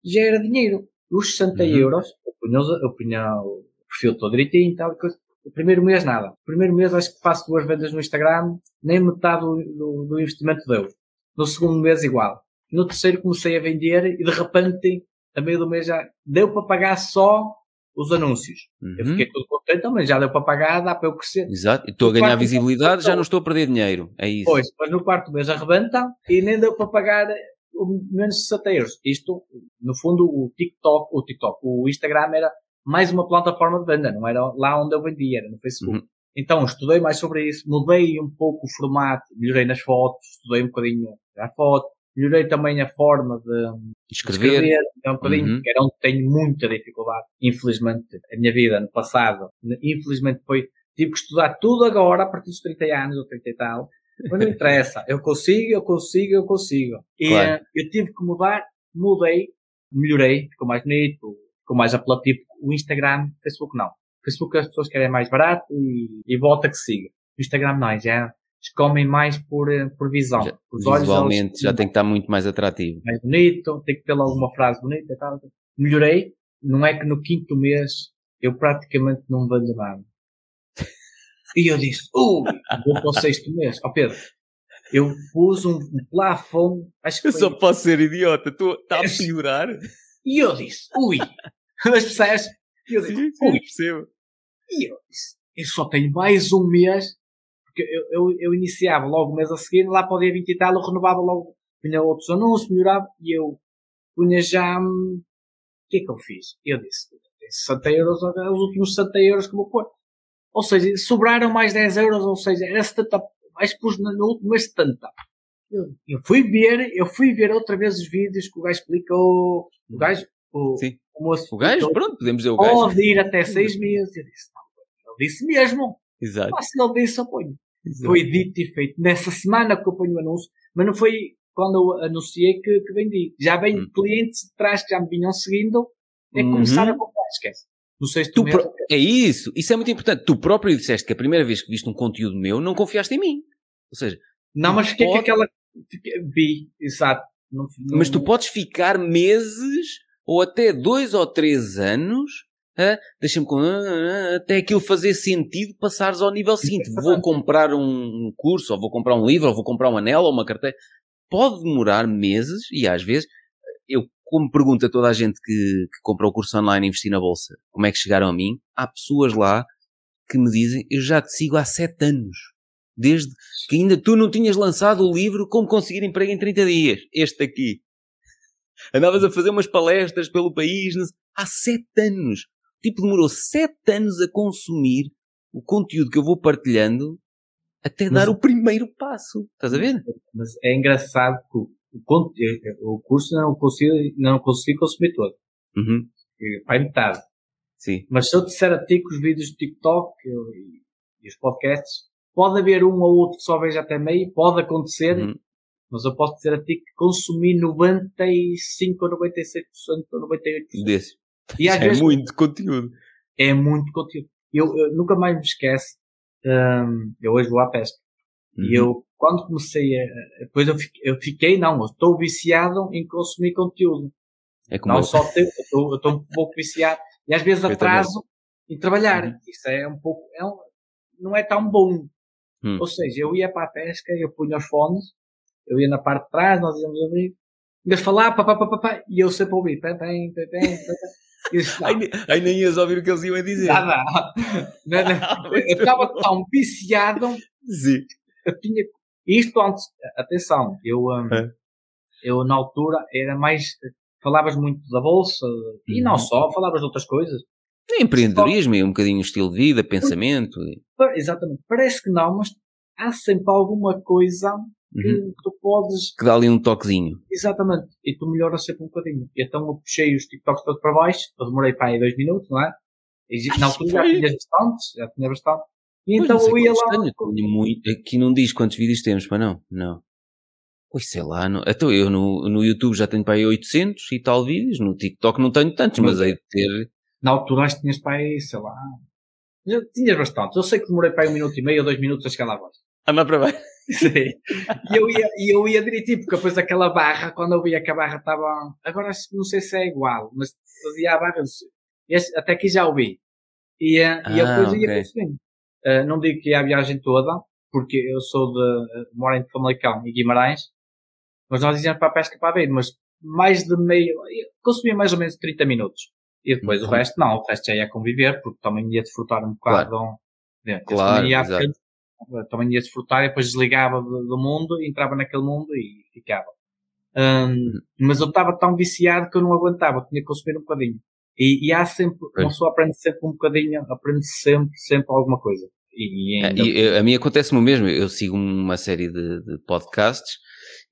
já era dinheiro. Os 60 uhum. euros, eu punha, eu punha o perfil todo direitinho e tal. Coisa. O primeiro mês nada. O primeiro mês acho que faço duas vendas no Instagram, nem metade do, do, do investimento deu. No segundo mês igual. No terceiro comecei a vender e de repente, a meio do mês já deu para pagar só os anúncios. Uhum. Eu fiquei todo contente, mas já deu para pagar, dá para eu crescer. Exato, estou a ganhar visibilidade, já não estou a perder dinheiro. É isso. Pois, mas no quarto mês arrebenta e nem deu para pagar menos 60 euros. Isto, no fundo, o TikTok, o TikTok, o Instagram era mais uma plataforma de venda, não era lá onde eu vendia, era no Facebook. Uhum. Então, estudei mais sobre isso, mudei um pouco o formato, melhorei nas fotos, estudei um bocadinho a foto, melhorei também a forma de escrever, escrever é um bocadinho, uhum. era onde tenho muita dificuldade. Infelizmente, a minha vida no passado, infelizmente foi, tive que estudar tudo agora, a partir dos 30 anos ou 30 e tal, mas não interessa, eu consigo, eu consigo, eu consigo. E claro. uh, eu tive que mudar, mudei, melhorei, ficou mais bonito, ficou mais apelativo. O Instagram, Facebook não. Facebook as pessoas querem mais barato e, e volta que siga. O Instagram não, já comem mais por, eh, por visão. Já, Os visualmente olhos, já tem que estar muito mais atrativo. Mais bonito, tem que ter alguma frase bonita e tal. Melhorei. Não é que no quinto mês eu praticamente não vendo nada. E eu disse, uh, vou para o sexto mês. Ó oh, Pedro, eu pus um plafond, acho que Eu foi... só posso ser idiota, estou a piorar. E eu disse, ui, mas percebes? E eu disse, sim, sim, ui. percebo. E eu disse, eu só tenho mais um mês, porque eu, eu, eu iniciava logo o mês a seguir, lá para o dia 20 e tal, eu renovava logo, punha outros anúncios, melhorava, e eu punha já, hum, o que é que eu fiz? Eu disse, 60 euros, os últimos 60 euros que vou pôr. Ou seja, sobraram mais 10 euros, ou seja, era 70, mais pus no, no último mês 70. Eu, eu, fui ver, eu fui ver outra vez os vídeos que o gajo explicou, o gajo, o, Sim. o moço. O gajo, pronto, podemos dizer o gajo. Pode ir até 6 meses. Eu disse, não, ele disse mesmo. Exato. Se ele disse. Exato. Foi dito e feito. Nessa semana que eu ponho o anúncio, mas não foi quando eu anunciei que, que vendi. Já vem hum. clientes de trás que já me vinham seguindo, é uhum. começar a comprar, esquece no sexto mês. Pro... É isso, isso é muito importante. Tu próprio disseste que a primeira vez que viste um conteúdo meu, não confiaste em mim. Ou seja, não, mas fiquei pode... que aquela. Vi, exato. Não, não... Mas tu podes ficar meses ou até dois ou três anos. Uh, Deixa-me com. Uh, até aquilo fazer sentido passares ao nível seguinte. Vou comprar um curso, ou vou comprar um livro, ou vou comprar um anel, ou uma carteira. Pode demorar meses, e às vezes, eu como pergunta toda a gente que, que compra o curso online e investir na bolsa, como é que chegaram a mim, há pessoas lá que me dizem, eu já te sigo há sete anos. Desde que ainda tu não tinhas lançado o livro Como Conseguir Emprego em 30 Dias. Este aqui. Andavas a fazer umas palestras pelo país há sete anos. Tipo, demorou sete anos a consumir o conteúdo que eu vou partilhando até mas, dar o primeiro passo. Estás a ver? Mas é engraçado que o, curso não consigo, não consigo consumir todo. Uhum. Vai metade. Sim. Mas se eu disser a ti que os vídeos do TikTok e, e, os podcasts, pode haver um ou outro que só veja até meio, pode acontecer, uhum. mas eu posso dizer a ti que consumi 95 ou 96% ou 98%. Desses. E às é vezes, muito conteúdo. É muito conteúdo. Eu, eu nunca mais me esqueço. Um, eu hoje vou à pesca. Uhum. E eu, quando comecei a, depois eu fiquei, eu fiquei, não, eu estou viciado em consumir conteúdo. É como não eu. só estou, eu estou um pouco viciado. E às vezes atraso em trabalhar. Uhum. Isso é um pouco, é um, não é tão bom. Hum. Ou seja, eu ia para a pesca, eu punha os fones, eu ia na parte de trás, nós íamos abrir, ia falar, papá, e eu sempre ouvi, pé, pé, pé, pé, Aí nem ias ouvir o que eles iam dizer. Nada. Não, não. Eu estava tão viciado Sim eu tinha. Isto antes, atenção, eu, um, é. eu na altura era mais. Falavas muito da bolsa e não uhum. só, falavas de outras coisas. Empreendedorismo e um bocadinho estilo de vida, pensamento. Exatamente. Parece que não, mas há sempre alguma coisa que, uhum. tu podes. Que dá ali um toquezinho. Exatamente. E tu melhoras sempre um bocadinho. E então eu puxei os TikToks todos para baixo, eu demorei para aí dois minutos, não é? E, na altura já tinha bastante, já tinha bastante. E então eu ia lá. Muito, aqui não diz quantos vídeos temos, para não? Não. Pois sei lá, não. Então eu no, no YouTube já tenho para aí 800 e tal vídeos, no TikTok não tenho tantos, mas hei de ter. Na altura acho que tinhas para aí, sei lá. Já tinhas bastantes. Eu sei que demorei para aí um minuto e meio ou dois minutos a chegar lá abaixo. Andar para baixo. Sim. E eu ia, e eu ia direitinho, porque depois aquela barra, quando eu via que a barra estava. Agora não sei se é igual, mas fazia a barra. Até aqui já ouvi. E, eh, e eu Ah, depois ia ok. consumindo. Eh, não digo que ia a viagem toda, porque eu sou de, eh, moro em Famalicão e Guimarães, mas nós íamos para a pesca para a beira, mas mais de meio, consumia mais ou menos 30 minutos. E depois Uhum. o resto não, o resto já ia conviver, porque também ia desfrutar um bocado. de- esse Claro, também ia, exato. porque também ia desfrutar e depois desligava do, do mundo, entrava naquele mundo e ficava. Hum, Uhum. mas eu estava tão viciado que eu não aguentava, tinha que consumir um bocadinho. E, e há sempre, uma pessoa aprende sempre um bocadinho, aprende sempre, sempre alguma coisa. E, É, ainda, e, eh, a mim acontece-me o mesmo. Eu sigo uma série de, de podcasts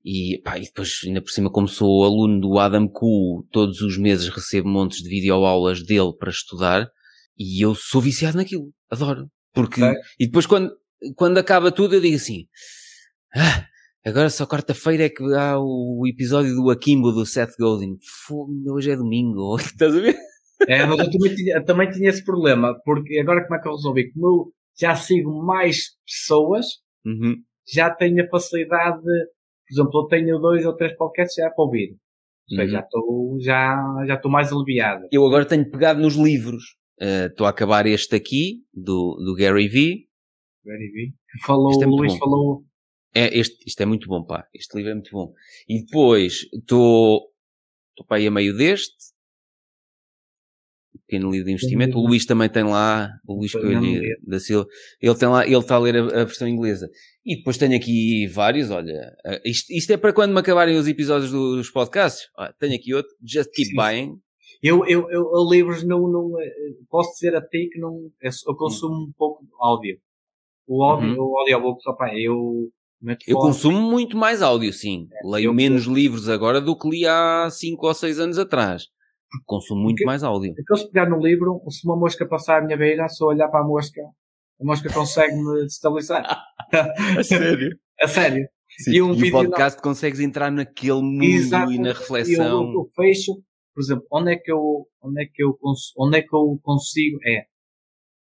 e, pá, e depois, ainda por cima, como sou aluno do Adam Ku, todos os meses recebo montes de videoaulas dele para estudar e eu sou viciado naquilo. Adoro. Porque, Ok. e depois quando, quando acaba tudo eu digo assim, ah, agora só quarta-feira é que há o episódio do Akimbo do Seth Godin. Fogo, hoje é domingo. Estás a ver? É, mas eu também tinha, também tinha esse problema, porque agora como é que eu resolvi? Como eu já sigo mais pessoas, Uhum. já tenho a facilidade de, por exemplo, eu tenho dois ou três podcasts já para ouvir. Ou seja, Uhum. já estou, já, já mais aliviado. Eu agora tenho pegado nos livros. Eh, Estou a acabar este aqui, do, do Gary Vee. Very. Falou, Isto é Luís bom. falou, É, este, isto é muito bom, pá. Este livro é muito bom. E depois estou estou para aí a meio deste. Pequeno livro de investimento. O Luís também tem lá, o Luís Coelho da Silva. Ele tem lá, ele está a ler a, a versão inglesa. E depois tenho aqui vários, olha. eh, Isto, isto é para quando me acabarem os episódios do- dos podcasts. Olha, tenho aqui outro. Just Keep Sim. Buying. eu, eu, eu, livros não, não, eh, posso dizer a ti que não, eu, eu consumo um pouco de áudio. O áudio, Uhum. o audiobook, pá, eu Eu consumo muito mais áudio, sim. Leio eu- menos livros agora do que li há 5 ou 6 anos atrás. Consumo muito Porque- mais áudio. Aquilo se pegar no livro, se uma mosca passar à minha beira, se eu olhar para a mosca, a mosca consegue-me destabilizar. A sério? a sério. Sim. E um e o podcast consegues entrar naquele mundo Exato. e na E eu, reflexão. eu fecho, por exemplo, onde é que eu, onde é que eu, cons- onde é que eu consigo, é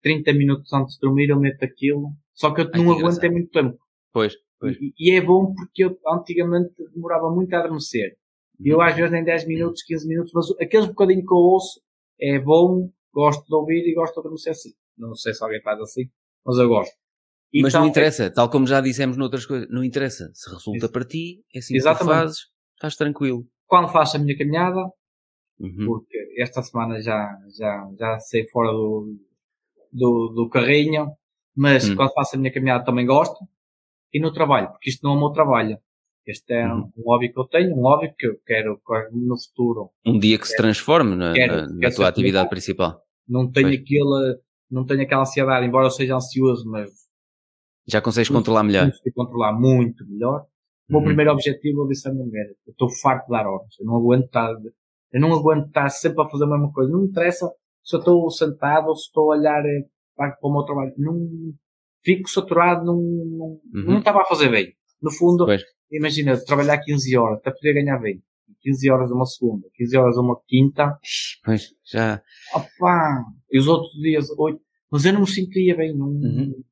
30 minutos antes de dormir eu meto aquilo, só que eu Ai, não que aguento é muito tempo. Pois, pois. E, e é bom porque eu antigamente demorava muito a adormecer. E eu Uhum. às vezes em 10 minutos, 15 minutos, mas aqueles bocadinho que eu ouço é bom, gosto de ouvir e gosto de adormecer assim. Não sei se alguém faz assim, mas eu gosto. Mas Então, não interessa, tal como já dissemos noutras coisas, não interessa. Se resulta para ti, é assim que Exatamente. fazes, estás tranquilo. Quando faço a minha caminhada, Uhum. porque esta semana já, já, já saí fora do, do, do carrinho, mas Hum. quando faço a minha caminhada também gosto. E no trabalho, porque isto não é o meu trabalho. Este é Uhum. um hobby que eu tenho, um hobby que eu quero que no futuro. Um dia que se transforme na, Quero- na- na quero tua atividade principal. Não tenho Pois. aquele, não tenho aquela ansiedade, embora eu seja ansioso, mas Já consegues controlar melhor. consigo controlar muito melhor. O meu Uhum. primeiro objetivo, eu disse à minha mulher, eu estou farto de dar horas. Eu não aguento estar, eu não aguento estar sempre a fazer a mesma coisa. Não me interessa se eu estou sentado ou se estou a olhar para, para o meu trabalho. Não, fico saturado, não, não, Uhum. não estava a fazer bem. No fundo, Pois. imagina, trabalhar 15 horas, até poder ganhar bem. 15 horas uma segunda, 15 horas uma quinta. Pois, já. Opá! E os outros dias, oito. Mas eu não me sentia bem. Não, Uhum.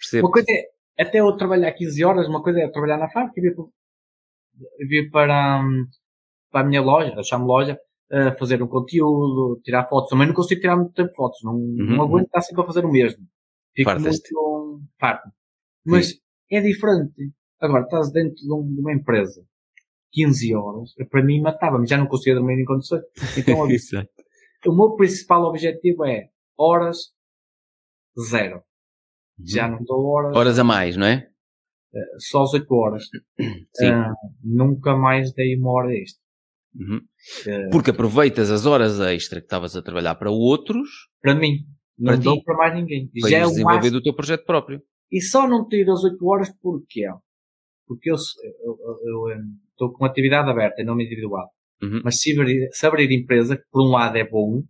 Percebo. Uma coisa é, até eu trabalhar 15 horas, uma coisa é trabalhar na fábrica e vir, para- vir para, hum, para a minha loja, eu chamo loja, eh, fazer um conteúdo, tirar fotos. Também não consigo tirar muito tempo fotos, não, não Uhum. aguento estar sempre a fazer o mesmo. Fico Fartas-te. muito farto. Mas é diferente. Agora, estás dentro de, um- de uma empresa, 15 horas, para mim matava-me, já não conseguia dormir em condições. Então, Exato. o meu principal objetivo é horas zero. Já não dou horas, Uhum. Horas a mais, não é? só às 8 horas. Sim. Ah, nunca mais dei uma hora extra. Uhum. Eh, Porque aproveitas as horas extra que estavas a trabalhar para outros para mim. Não Para ti. dou para mais ninguém. para Já é o desenvolver máximo. do teu projeto próprio. E só não tiro as 8 horas porquê? Porque eu estou com atividade aberta em nome individual. Uhum. Mas se abrir, se abrir empresa, que por um lado é bom,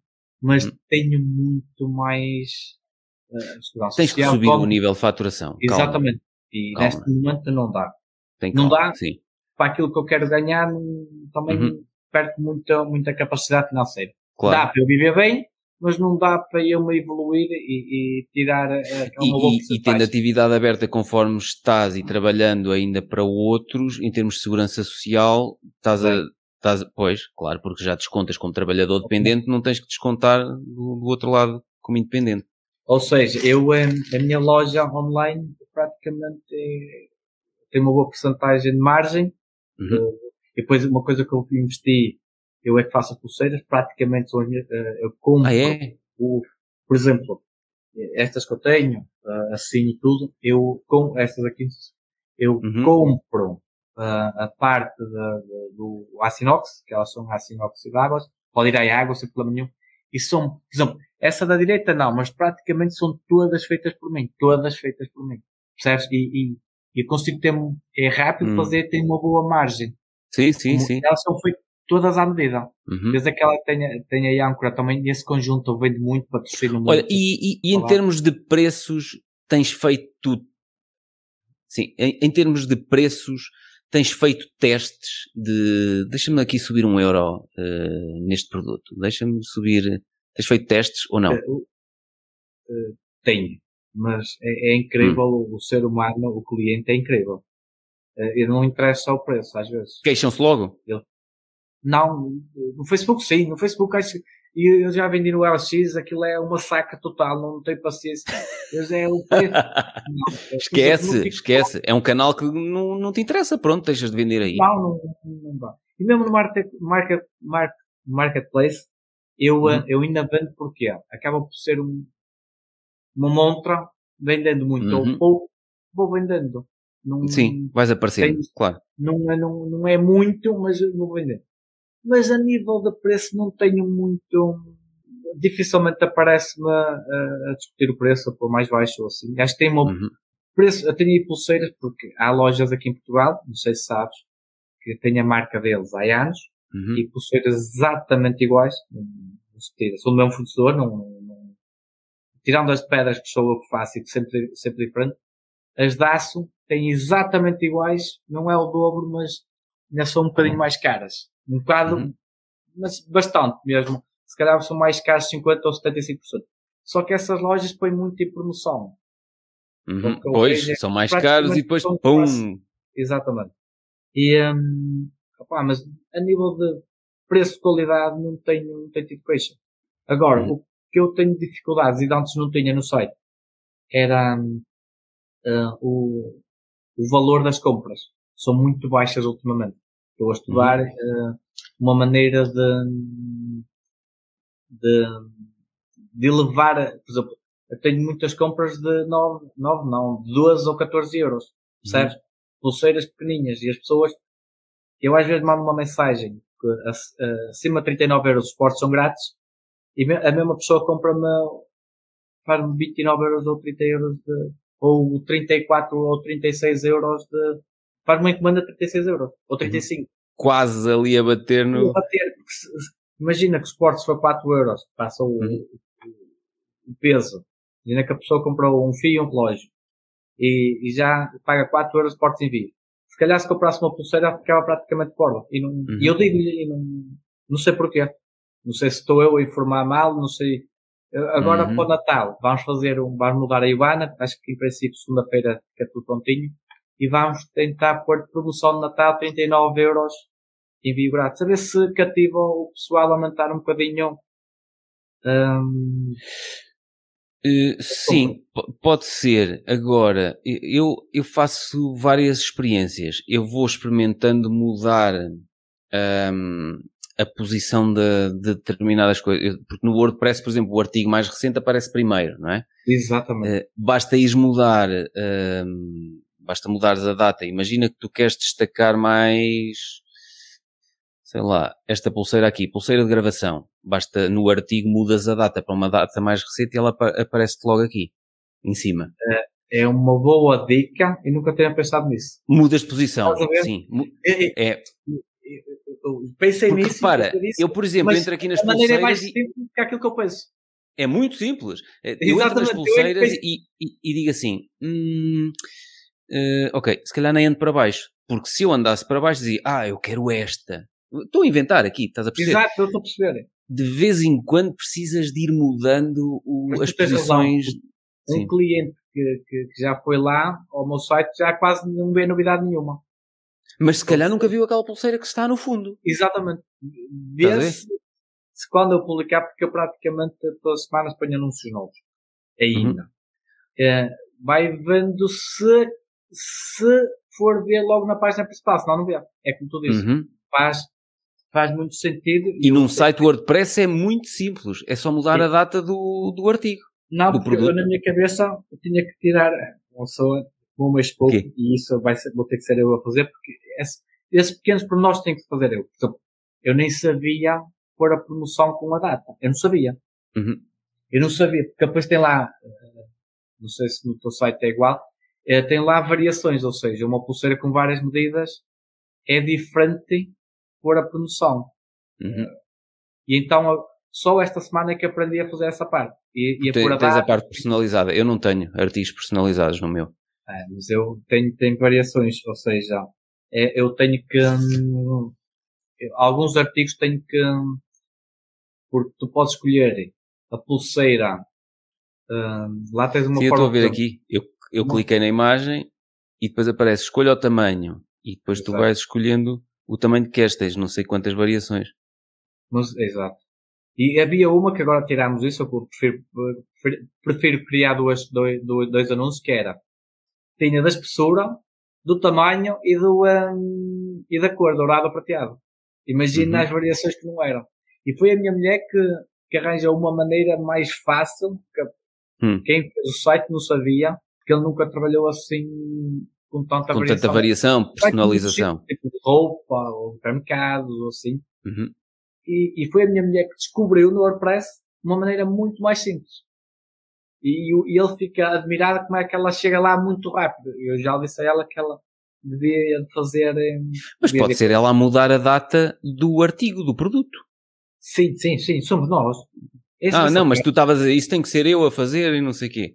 mas Uhum. tenho muito mais segurança Tens que social, subir como- o nível de faturação. Calma. Exatamente. E Calma. neste momento não dá. Tem Não calma. dá? Sim. Para aquilo que eu quero ganhar, não- também Uhum. Perco muita, muita capacidade financeira. Claro. Dá para eu viver bem, mas não dá para eu me evoluir e, e tirar eh, E, uma boa e- e tendo atividade aberta conforme estás e trabalhando ainda para outros, em termos de segurança social, estás a. Estás, a- pois, claro, porque já descontas como trabalhador dependente, não tens que descontar do, do outro lado como independente. Ou seja, eu, a minha loja online praticamente é, tem uma boa porcentagem de margem. Uhum. E depois uma coisa que eu investi, eu é que faço pulseiras, praticamente são, uh, eu compro, ah, é? o, por exemplo, estas que eu tenho, uh, assim e tudo, eu com estas aqui, eu uhum. compro a parte de, de, do aço inox, que elas são aço inoxidáveis, pode ir à água sem problema nenhum, e são, por exemplo, essa da direita não, mas praticamente são todas feitas por mim, todas feitas por mim, percebes? E, e, e consigo ter, é rápido hum. fazer, tem uma boa margem. Sim, sim, sim. Elas são feitas todas à medida. Uhum. Desde aquela que tenha, tenha âncora também, esse conjunto eu vendo muito, patrocino muito. Olha, e, e, e em termos de preços, tens feito, sim, em, em termos de preços, tens feito testes de, deixa-me aqui subir um euro uh, neste produto, deixa-me subir, tens feito testes ou não? Uh, uh, tenho, mas é, é incrível hum. o, o, ser humano, o cliente é incrível. Uh, e não interessa o preço, às vezes. Queixam-se logo? Ele, não, no Facebook sim, no Facebook acho e eu já vendi no LX, aquilo é uma saca total, não tenho paciência. Mas é o preço. Não, é esquece, esquece. É um canal que não, não te interessa, pronto, deixas de vender aí. Não, não, não dá. E mesmo no market, market, market, marketplace, eu, uhum. eu ainda vendo porque acaba por ser um, uma montra, vendendo muito uhum. ou pouco, vou vendendo. Não, Sim, vais aparecendo, tenho, claro. Não é, não, não é muito, mas vou vendendo mas a nível de preço não tenho muito. Dificilmente aparece-me a, a, discutir o preço por mais baixo ou assim. Acho que tem uma. Uhum. Preço, eu tenho aí pulseiras porque há lojas aqui em Portugal, não sei se sabes, que tem a marca deles há anos uhum. e pulseiras exatamente iguais. São do mesmo fornecedor, não, não, tirando as pedras que sou eu que faço e que sempre, sempre diferente, as de aço têm exatamente iguais, não é o dobro, mas ainda são um bocadinho mais caras. Um bocado, uhum. mas bastante mesmo. Se calhar são mais caros 50% ou 75%. Só que essas lojas põem muito em promoção. Uhum. Pois, é são mais caros e depois pum! Exatamente. E, um, mas a nível de preço de qualidade não tenho, não tenho tido queixa. Agora, uhum. o que eu tenho dificuldades e antes não tinha no site era um, uh, o, o valor das compras. São muito baixas ultimamente. Estou a estudar uhum. uh, uma maneira de, de, de elevar, por exemplo, eu tenho muitas compras de 9, 9 não, de 12 ou 14 euros, percebes? Uhum. Pulseiras pequeninhas e as pessoas, eu às vezes mando uma mensagem que acima de 39 euros os portos são grátis e a mesma pessoa compra-me, faz-me 29 euros ou 30 euros de, ou 34 ou 36 euros de, faz uma encomenda de 36 euros, ou 35. Quase ali a bater no... A bater, imagina que o Sports foi 4 euros, passa o, uhum. o, peso. Imagina que a pessoa comprou um fio e um relógio. E, e já paga 4 euros de portos envio. Se calhar se comprasse uma pulseira ficava praticamente fora. E, não, uhum. e eu digo-lhe, não, não sei porquê. Não sei se estou eu a informar mal, não sei. Agora uhum. para o Natal, vamos fazer um, vamos mudar a Ivana, acho que em princípio segunda-feira fica tudo prontinho e vamos tentar pôr promoção de Natal 39 euros envio grátis. A ver se cativa o pessoal a aumentar um bocadinho. Um... Uh, sim, pode ser. Agora, eu, eu faço várias experiências. Eu vou experimentando mudar um, a posição de, de, determinadas coisas. Porque no WordPress, por exemplo, o artigo mais recente aparece primeiro, não é? Exatamente. Uh, basta ir mudar basta mudar a data. Imagina que tu queres destacar mais, sei lá, esta pulseira aqui, pulseira de gravação. Basta no artigo mudas a data para uma data mais recente e ela aparece-te logo aqui, em cima. É, é uma boa dica e nunca tinha pensado nisso. Mudas de posição, sim. É, é. Pensei Porque, nisso. Repara, eu, por exemplo, entro aqui nas pulseiras. é mais simples do que aquilo que eu penso. É muito simples. Eu Exatamente. entro nas pulseiras e, e, e, digo assim: hum, uh, ok, se calhar nem ando para baixo. Porque se eu andasse para baixo, dizia, ah, eu quero esta. Estou a inventar aqui, estás a perceber? Exato, eu estou a perceber. De vez em quando precisas de ir mudando o, as posições. Um Sim. cliente que, que, que, já foi lá ao meu site já quase não vê novidade nenhuma. Mas se calhar nunca viu aquela pulseira que está no fundo. Exatamente. Vê-se se quando eu publicar, porque eu praticamente todas as semanas ponho anúncios novos. Ainda. Uhum. É, vai vendo se, se for ver logo na página principal, senão não vê. É como tu disse. Uhum. Faz, faz muito sentido. E, e num site WordPress é muito simples. É só mudar Sim. a data do, do artigo. Não, do porque produto. eu, na minha cabeça eu tinha que tirar uma pessoa um mês pouco e isso vai ser, vou ter que ser eu a fazer porque esse, esses pequenos pormenores tenho que fazer eu. Exemplo, eu nem sabia pôr a promoção com a data. Eu não sabia. Uhum. Eu não sabia, porque depois tem lá, eh, não sei se no teu site é igual, é, tem lá variações, ou seja, uma pulseira com várias medidas é diferente por a promoção. Uhum. E então, só esta semana é que aprendi a fazer essa parte. E, e a Tem, a tens a parte personalizada. Eu não tenho artigos personalizados no meu. É, mas eu tenho, tenho variações, ou seja, é, eu tenho que. Hum, alguns artigos tenho que. Hum, porque tu podes escolher a pulseira. Hum, lá tens uma Sim, forma. Eu estou a ver aqui. Eu, eu cliquei na imagem e depois aparece escolha o tamanho. E depois exato. tu vais escolhendo o tamanho que queres. Tens não sei quantas variações. Mas, exato. E havia uma que agora tirámos isso, eu prefiro, prefiro, prefiro criar duas, dois, dois anúncios, que era, tinha da espessura, do tamanho e, do, um, e da cor, dourado ou prateado. Imagina uhum. as variações que não eram. E foi a minha mulher que, que arranjou uma maneira mais fácil, que hum. quem fez o site não sabia, porque ele nunca trabalhou assim com tanta com variação. tanta variação, personalização. Tipo de roupa, ou mercados, ou assim. Uhum. E, e foi a minha mulher que descobriu no WordPress uma maneira muito mais simples. E, e, ele fica admirado como é que ela chega lá muito rápido. Eu já disse a ela que ela devia fazer. Mas pode ser ela a mudar a data do artigo, do produto. Sim, sim, sim, somos nós. Esse ah, não, mas tu estavas a isso tem que ser eu a fazer e não sei o quê.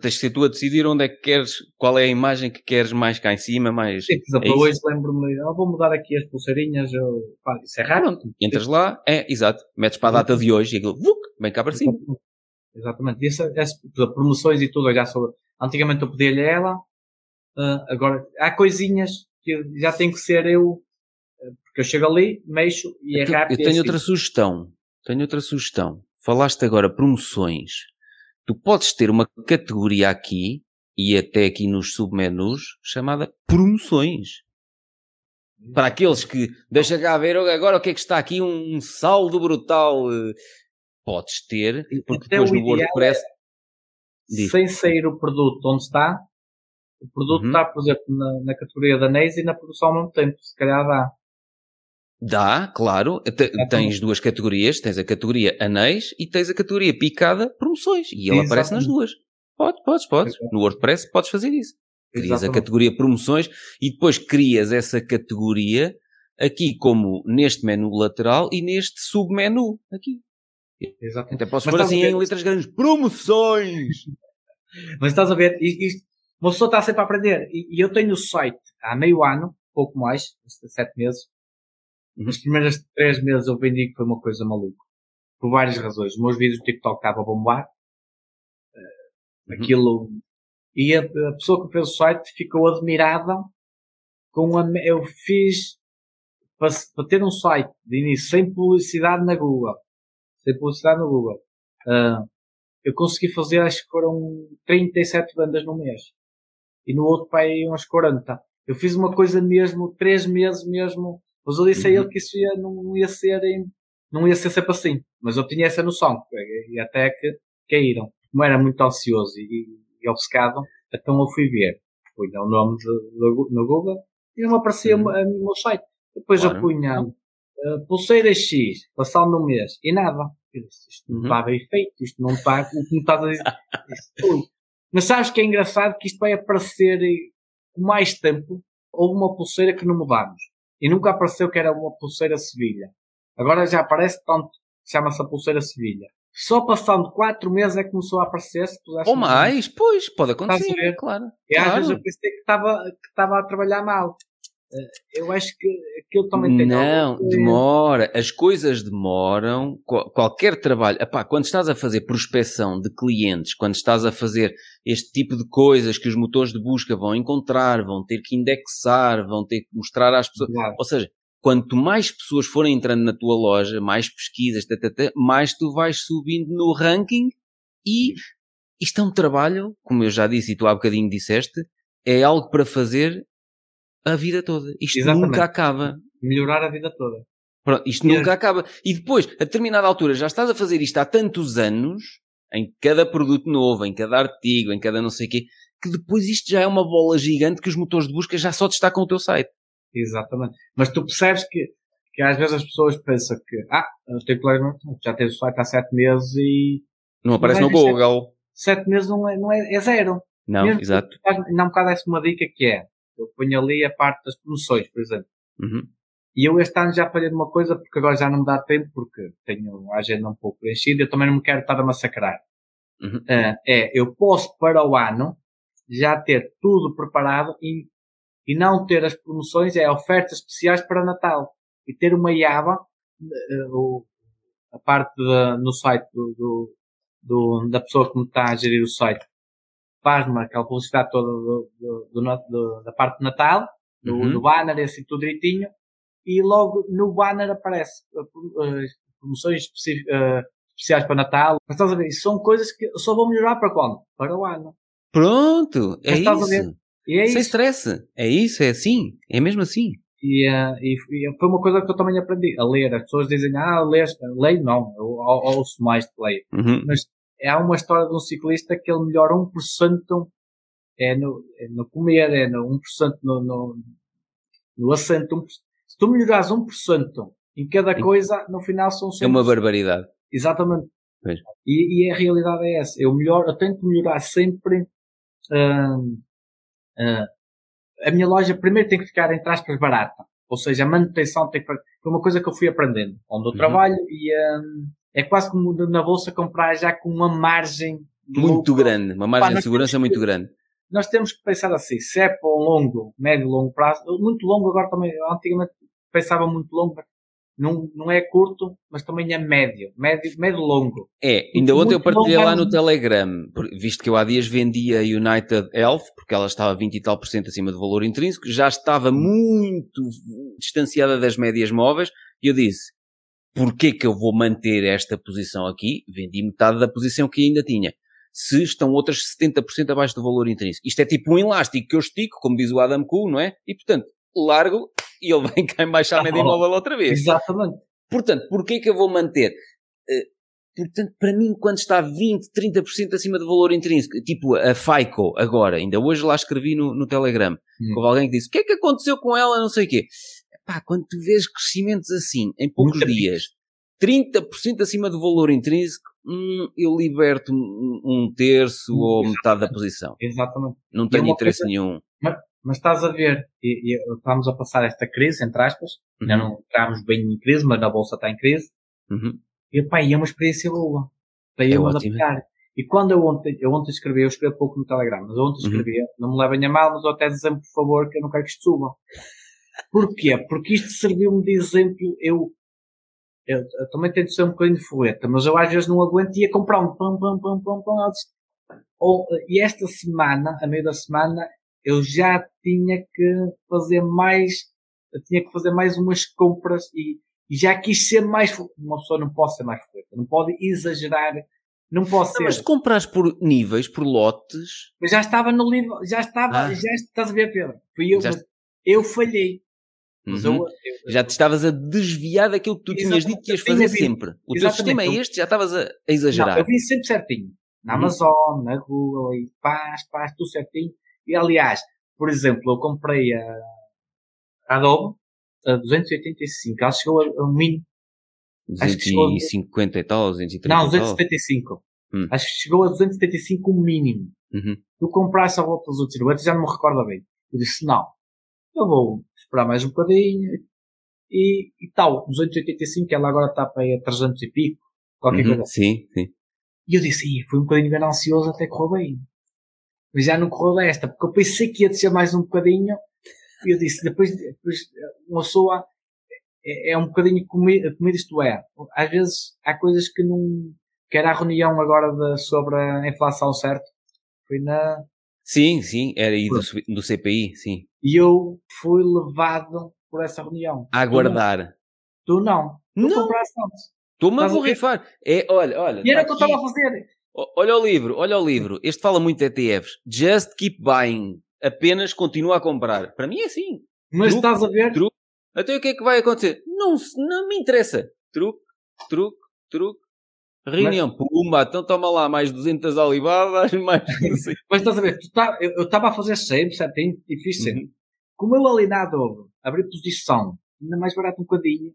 Tens de ser tu a decidir onde é que queres, qual é a imagem que queres mais cá em cima, mais. Sim, por exemplo, é hoje lembro-me, ah, vou mudar aqui as pulseirinhas, eu... Pá, isso é raro. Entras lá, é, exato, metes para a data de hoje e aquilo, vuk, vem cá para cima. Exatamente. E essa, essa, promoções e tudo, já sobre. Antigamente eu pedia-lhe ela, uh, agora há coisinhas que já tem que ser eu, ah, porque eu chego ali, mexo e é eu, rápido. Eu tenho assim. outra sugestão. Tenho outra sugestão. Falaste agora promoções. Tu podes ter uma categoria aqui e até aqui nos submenus chamada promoções. Para aqueles que deixa cá ver agora o que é que está aqui, um saldo brutal eh, podes ter, porque depois no WordPress. É, sem sair o produto onde está, o produto uhum. está, por exemplo, na, na categoria da NES e na produção ao mesmo tempo. Se calhar dá. Dá, claro. tens duas categorias. Tens a categoria anéis e tens a categoria picada promoções. E ele aparece nas duas. Pode, podes, podes. No WordPress podes fazer isso. Crias Exatamente. a categoria promoções e depois crias essa categoria aqui como neste menu lateral e neste submenu aqui. Exato. Até posso pôr assim em letras grandes, promoções! Mas estás a ver, isto, uma pessoa está sempre a aprender. E, e, eu tenho o site há meio ano, pouco mais, sete meses. Uhum. Nos primeiros três meses eu vendi que foi uma coisa maluca. Por várias razões. Os meus vídeos do TikTok estavam a bombar. Uh, uhum. Aquilo. E a, a, pessoa que fez o site ficou admirada com a. Eu fiz para, para ter um site de início sem publicidade na Google sem publicidade no Google. Uh, eu consegui fazer, acho que foram 37 vendas no mês. E no outro pai umas 40. Eu fiz uma coisa mesmo, 3 meses mesmo. Mas eu disse uhum. a ele que isso ia, não ia ser, não ia ser sempre assim. Mas eu tinha essa noção. E até que caíram. Como era muito ansioso e, e obcecado, então eu fui ver. Punha o nome de, de, no Google e não aparecia uhum. no meu site. Depois claro. eu punha uh, pulseira X, passando no mês, e nada. Isto não uhum. está bem feito, isto não está como estás a dizer. Mas sabes que é engraçado que isto vai aparecer com mais tempo. Houve uma pulseira que não mudámos. E nunca apareceu que era uma pulseira Sevilha. Agora já aparece tanto, chama-se a pulseira Sevilha. Só passando 4 meses é que começou a aparecer. Se Ou mais, pois, pode acontecer, claro. E às claro. vezes eu pensei que estava, que estava a trabalhar mal. Eh, eu acho que aquilo também tem Não, demora. As coisas demoram. Qualquer trabalho. Epá, quando estás a fazer prospecção de clientes, quando estás a fazer este tipo de coisas que os motores de busca vão encontrar, vão ter que indexar, vão ter que mostrar às pessoas. Claro. Ou seja, quanto mais pessoas forem entrando na tua loja, mais pesquisas, tata, mais tu vais subindo no ranking e isto é um trabalho, como eu já disse e tu há bocadinho disseste, é algo para fazer a vida toda. Isto Exatamente. nunca acaba. Melhorar a vida toda. Pronto, isto nunca acaba. E depois, a determinada altura, já estás a fazer isto há tantos anos, em cada produto novo, em cada artigo, em cada não sei o quê, que depois isto já é uma bola gigante que os motores de busca já só destacam o teu site. Exatamente. Mas tu percebes que, que às vezes as pessoas pensam que, ah, eu tenho colega, já tens o site há sete meses e Não aparece no isto é- Google. sete meses não é, não é, é zero. Não, Mesmo- exato. Ainda há um bocado essa uma dica que é, eu ponho ali a parte das promoções, por exemplo. Uhum. E eu este ano já falhei de uma coisa porque agora já não me dá tempo porque tenho a agenda um pouco preenchida e eu também não me quero estar a massacrar. Uhum. Ah, é, eu posso para o ano já ter tudo preparado e, e não ter as promoções, é ofertas especiais para Natal. E ter uma aba, eh, o- a parte da- no site do, do- do- da pessoa que me está a gerir o site, faz-me aquela publicidade toda do- do- do da parte de Natal, do, Uhum. do banner, assim tudo direitinho, e logo no banner aparece eh, promoções eh, especiais para Natal. Mas estás a ver, são coisas que só vou melhorar para quando? Para o ano. Pronto, é Mas isso. E é Sem isso. stress. É isso, é assim. É mesmo assim. E, eh, e, e foi uma coisa que eu também aprendi a ler. As pessoas dizem, ah, lês, leio não, eu ou- ouço mais de leio. Uhum. Mas há uma história de um ciclista que ele melhora 1% é no, é no comer, é no 1% no, no, no assento. 1%. Se tu melhorares 1% em cada coisa, no final são 100%. É uma barbaridade. Exatamente. Pois. E, e a realidade é essa. Eu melhor, eu tento melhorar sempre. hum, hum, a minha loja primeiro tem que ficar entre aspas barata. Ou seja, a manutenção tem que foi uma coisa que eu fui aprendendo onde eu Uhum. trabalho e hum, é quase como na bolsa comprar já com uma margem Muito lucro. grande. Uma margem Pá, de segurança que- muito grande. Nós temos que pensar assim, se é para um longo, médio, longo prazo, muito longo agora também, antigamente pensava muito longo, não, não é curto, mas também é médio, médio, médio longo. É, ainda ontem eu partilhei lá no Telegram, por- visto que eu há dias vendia a United Health, porque ela estava 20 e tal por cento acima do valor intrínseco, já estava muito distanciada das médias móveis, e eu disse, porquê que eu vou manter esta posição aqui? Vendi metade da posição que ainda tinha. Se estão outras 70% abaixo do valor intrínseco. Isto é tipo um elástico que eu estico, como diz o Adam Cole, não é? E portanto, largo e ele vem cá embaixo à média móvel outra vez. Exatamente. Portanto, porquê que eu vou manter? Eh, portanto, para mim, quando está 20, 30% acima do valor intrínseco, tipo a FICO agora, ainda hoje lá escrevi no, no Telegram, Hum. houve alguém que disse, o que é que aconteceu com ela, não sei o quê. Pá, quando tu vês crescimentos assim, em poucos Muito dias, 30% acima do valor intrínseco, hum, eu liberto um, terço Hum, ou metade da posição. Exatamente. Não tenho uma interesse coisa- nenhum. Mas estás a ver, e, e estamos a passar esta crise, entre aspas, ainda não entramos bem em crise, mas a bolsa está em crise, Uhum. e pá, e é uma experiência boa. Para É eu ótimo. adaptar. E quando eu ontem, eu ontem escrevi, eu escrevi pouco no Telegram, mas ontem Uhum. escrevi, não me levem a mal, mas eu até dizem, por favor, que eu não quero que isto suba. Porquê? Porque isto serviu-me de exemplo, eu, eu, eu também tento ser um bocadinho fogueta, mas eu às vezes não aguento e ia comprar um pão, pão, pão, pão, pão, ou, e esta semana, a meio da semana, eu já tinha que fazer mais, eu tinha que fazer mais umas compras e, e já quis ser mais, uma pessoa não pode ser mais fogueta, não pode exagerar, não Não, ser, mas compras por níveis, por lotes, mas já estava no livro, já estava, Ah. já estás a ver, Pedro, fui eu, Já- eu falhei, mas uhum, eu, eu- já te estavas a desviar daquilo que tu tinhas dito que ias Eu fazer sempre. O teu sistema é Eu- este, já estavas a, a Não, exagerar. eu vi sempre certinho. Na Uhum. Amazon, na Google, e paz, paz, tudo certinho. E aliás, por exemplo, eu comprei a, a Adobe a 285. Ela chegou a, um mínimo. acho que chegou a- 250 e tal, 230 Não, e tal. 275. Hum. Acho que chegou a 275 o mínimo. Uhum. Tu compraste a volta dos outros outros já não me recordo bem. Eu disse, não. Eu vou esperar mais um bocadinho. E, e tal, 285, ela agora está para aí a 300 e pico. Qualquer Uhum. coisa Sim, sim. E eu disse, "Ih, fui um bocadinho ganancioso até correu bem. Mas já não correu desta, porque eu pensei que ia descer mais um bocadinho. E eu disse, depois, depois uma pessoa é, é um bocadinho comido, comido isto é. Às vezes há coisas que não, que era a reunião agora de, sobre a inflação, certo? Foi na, Sim, sim, era aí do, do CPI, sim. e eu fui levado por essa reunião. A aguardar. Tu não. Tu Não. compraste antes. Estou-me a borrifar. É, olha, olha. E era o tá que eu estava a fazer. Olha o livro, olha o livro. Este fala muito de ETFs. Just keep buying. Apenas continua a comprar. Para mim é assim. Mas Truque, estás a ver? truque. Até o que é que vai acontecer? Não, se- não me interessa. Truque, truque, truque. Reunião, pumba, então toma lá mais 200 alibabas, mais. Mas estás a ver? Tá- eu estava a fazer sempre, certinho, e fiz sempre. Uhum. Como eu ali na Adobe abri posição, ainda mais barato um bocadinho,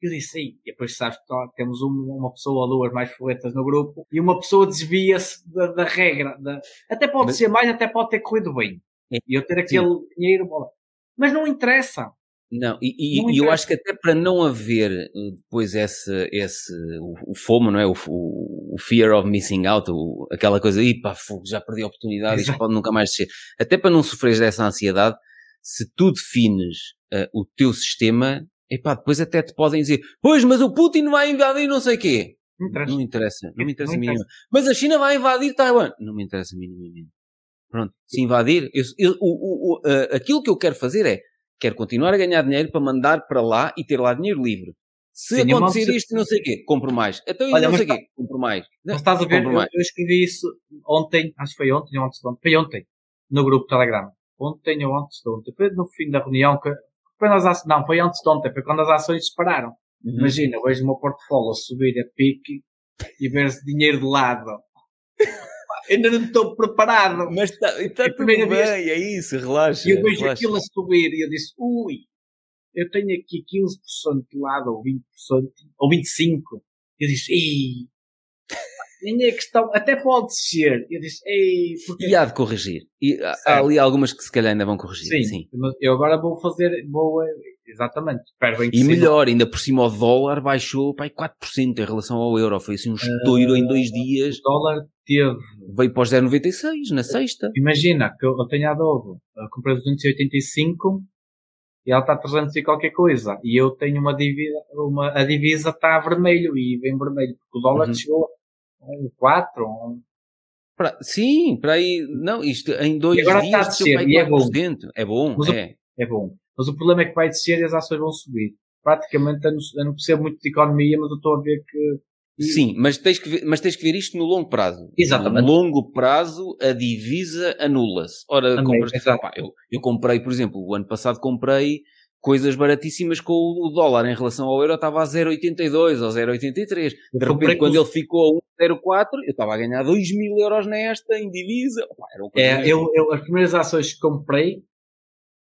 eu disse, "Ei", e depois sabes que tá- temos um- uma pessoa ou duas mais foletas no grupo, e uma pessoa desvia-se da, da regra. da- até pode Mas- ser mais, até pode ter corrido bem. É. E eu ter aquele dinheiro, bola. mas não interessa. Não, e, e- e eu acho que até para não haver eh, depois esse, esse o, o FOMO, não é? O, o, o fear of missing out, o- aquela coisa, aí pá, já perdi a oportunidade, isto pode nunca mais descer. Até para não sofreres dessa ansiedade, se tu defines eh, o teu sistema, epá, depois até te podem dizer, pois, mas o Putin vai invadir não sei quê. Não interessa. Não interessa, não me interessa Não minimamente. Mas a China vai invadir Taiwan. Não me interessa minimamente. Pronto, se invadir, eu, eu- o, o, o, eh, aquilo que eu quero fazer é, quero continuar a ganhar dinheiro para mandar para lá e ter lá dinheiro livre. Se Sim, acontecer isto, não sei o quê, compro mais. Então, Olha, não sei o tá- quê, compro mais. Mas estás a ver, eu, eu escrevi isso ontem, acho que foi ontem ou antes de ontem, foi ontem, no grupo Telegram. Ontem ou antes de ontem, foi no fim da reunião que, quando as ações, não, foi antes de ontem, foi quando as ações se pararam. Uhum. Imagina, vejo o meu portfólio subir a pique e ver dinheiro de lado. Ainda não estou preparado. Mas está está É a tudo primeira bem, vez- é isso, relaxa. E eu vejo relaxa. aquilo a subir e eu disse, ui, eu tenho aqui 15% de lado, ou 20%, ou 25%. Eu disse, ei, nem é questão, até pode ser. Eu disse, ei, porque... E há de corrigir. E há- há ali algumas que se calhar ainda vão corrigir. Sim, sim. eu agora vou fazer, vou, eh, exatamente, que E melhor, ainda por cima o dólar baixou pai, 4% em relação ao euro. Foi assim um estouro em dois dias. O dólar teve, Veio para os 0,96 na sexta. imagina que eu, eu tenho a Adobe, eu comprei 285 e ela está a 300 e qualquer coisa. E eu tenho uma divisa, uma, a divisa está a vermelho e vem vermelho, porque o dólar Uhum. chegou a um 4, um, Pra- sim, para aí. Não, isto em dois E agora dias está a descer, e é bom. 4%. É bom, é. é bom. Mas o problema é que vai descer e as ações vão subir. Praticamente eu não, eu não percebo muito de economia, mas eu estou a ver que. Sim, mas tens, que ver, mas tens que ver isto no longo prazo. Exatamente. No longo prazo, a divisa anula-se. Ora, Também, compras, eu, eu comprei, por exemplo, o ano passado comprei coisas baratíssimas com o dólar em relação ao euro estava a 0,82 ou 0,83. De repente, quando ele ficou a 1,04, eu estava a ganhar 2 mil euros nesta em divisa. Opa, É, eu, eu, as primeiras ações que comprei,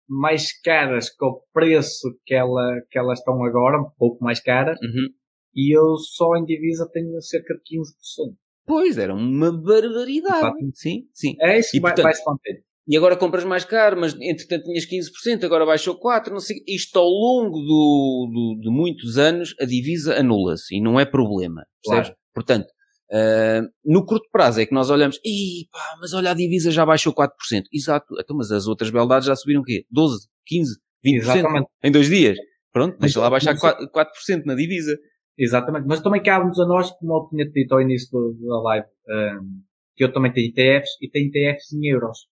mais caras que o preço que, ela, que elas estão agora, um pouco mais caras, Uhum. e eu só em divisa tenho cerca de 15%. Pois, era uma barbaridade. Exato. Sim, sim. É isso E, que vai, portanto, vai se manter. E agora compras mais caro, mas entretanto tinhas 15%, agora baixou 4%, não sei. Isto ao longo do, do- de muitos anos, a divisa anula-se e não é problema. Percebes? Claro. Portanto, ah, no curto prazo é que nós olhamos, pá, mas olha, a divisa já baixou 4%. Exato. Então, mas as outras beldades já subiram o quê? 12, 15, 20% Exatamente. em dois dias. Pronto, deixa lá baixar mas- 4%, 4% na divisa. Exatamente. Mas também cabe-nos a nós, como eu tinha dito ao início da live, um, que eu também tenho ETFs e tenho ETFs em euros.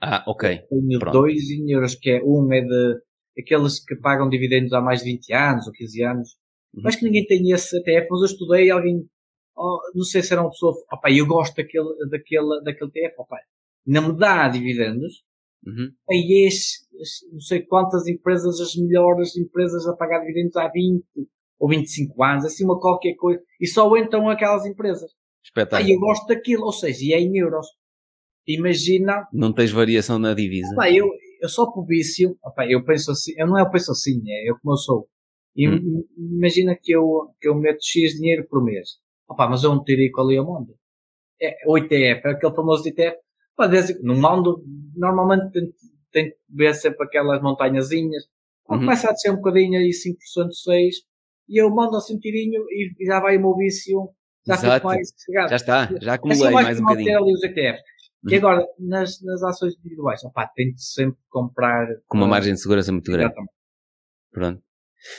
Ah, ok. Tenho Pronto. dois em euros, que é um é de aqueles que pagam dividendos há mais de 20 anos ou 15 anos. Uhum. Acho que ninguém tem esse ETF, mas eu estudei alguém, oh, não sei se era uma pessoa, opa, eu gosto daquele, daquele, daquele ETF, opa, não me dá dividendos, Uhum. aí este, não sei quantas empresas, as melhores empresas a pagar dividendos há 20 ou 25 anos, assim uma qualquer coisa, e só entram aquelas empresas. Espetáculo. Aí eu gosto daquilo, ou seja, e é em euros. Imagina, Não tens variação na divisa. Pá, eu, eu só por vício, opá, eu penso assim, eu não é eu penso assim, é eu como eu sou. E Hum. imagina que eu, que eu meto X dinheiro por mês. Opá, mas eu não tirico ali ao mundo. É, o ETF, aquele famoso ETF. Pá, desde, no mundo, normalmente tem, tem que ver sempre aquelas montanhazinhas. Uhum. Começa a descer um bocadinho aí 5%, 6%, e eu mando assim um tirinho e já vai o meu vício, já Exato. mais chegado. Já está, já Assim acumulei vai mais um manter bocadinho. ali os ETFs. E Uhum. agora, nas, nas ações individuais, opá, tem de sempre comprar. Com uma ah, margem de segurança muito grande. exatamente. Pronto.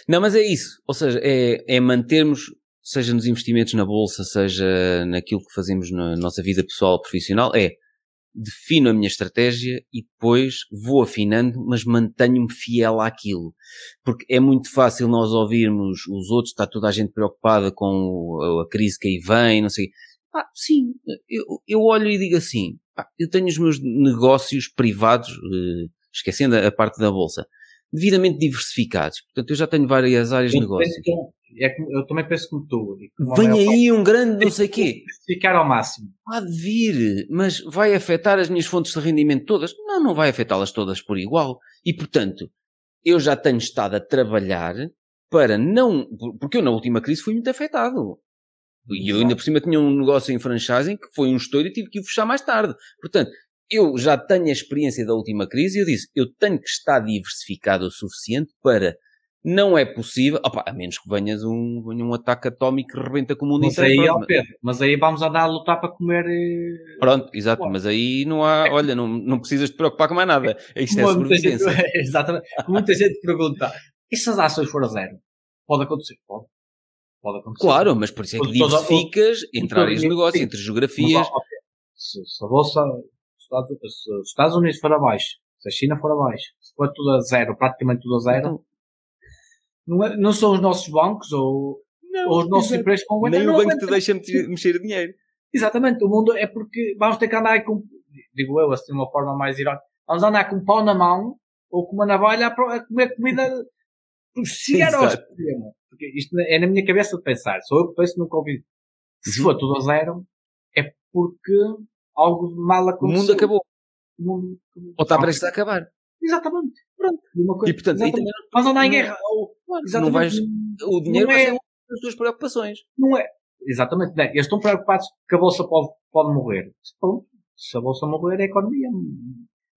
Não, mas é isso. Ou seja, é, é mantermos, seja nos investimentos na bolsa, seja naquilo que fazemos na nossa vida pessoal ou profissional, é defino a minha estratégia e depois vou afinando, mas mantenho-me fiel àquilo. Porque é muito fácil nós ouvirmos os outros, está toda a gente preocupada com a crise que aí vem, não sei. Ah, sim, eu, eu olho e digo assim, ah, eu tenho os meus negócios privados, eh, esquecendo a parte da bolsa, devidamente diversificados. Portanto, eu já tenho várias áreas de negócio. É, eu também penso como tu. Vem aí um grande não sei quê. Ficar ao máximo. Há de vir, mas vai afetar as minhas fontes de rendimento todas? Não, não vai afetá-las todas por igual. E, portanto, eu já tenho estado a trabalhar para não... Porque eu na última crise fui muito afetado. E eu ainda por cima tinha um negócio em franchising que foi um estouro e tive que o fechar mais tarde. Portanto, eu já tenho a experiência da última crise e eu disse, eu tenho que estar diversificado o suficiente para não é possível, opa, a menos que venhas um, venha um ataque atómico que rebenta com o mundo mas inteiro. Aí, ó, Pedro, mas aí vamos andar a lutar para comer. Eh, Pronto, exato, mas aí não há, olha, não, não precisas te preocupar com mais nada. Isto é sobrevivência. Gente, exatamente. Muita gente pergunta, e se as ações for a zero? Pode acontecer, pode. Pode acontecer. Claro, mas por isso é que diversificas entre áreas de negócio, entre geografias. Mas, se, se a bolsa se os Estados Unidos for abaixo, se a China for abaixo, se for tudo a zero, praticamente tudo a zero, então, não, é, não são os nossos bancos ou, não, ou os nossos empresas com Nem o banco te deixa mexer dinheiro. Exatamente, o mundo é porque vamos ter que andar com, digo eu, assim de uma forma mais irónica, vamos andar com um pau na mão ou com uma navalha a comer comida se era o problema. Porque isto é na minha cabeça de pensar, sou eu que penso no Covid. Se uhum. for tudo a zero, é porque algo de mal aconteceu. O mundo acabou. O mundo. Ou está prestes a acabar. Exatamente. Pronto. E portanto, não, mas andar em guerra. Ou, não vais, o dinheiro não é, vai ser uma das tuas preocupações. Não é. Exatamente. Não, eles estão preocupados que a bolsa pode, pode morrer. Pronto. Se a bolsa morrer, é a economia.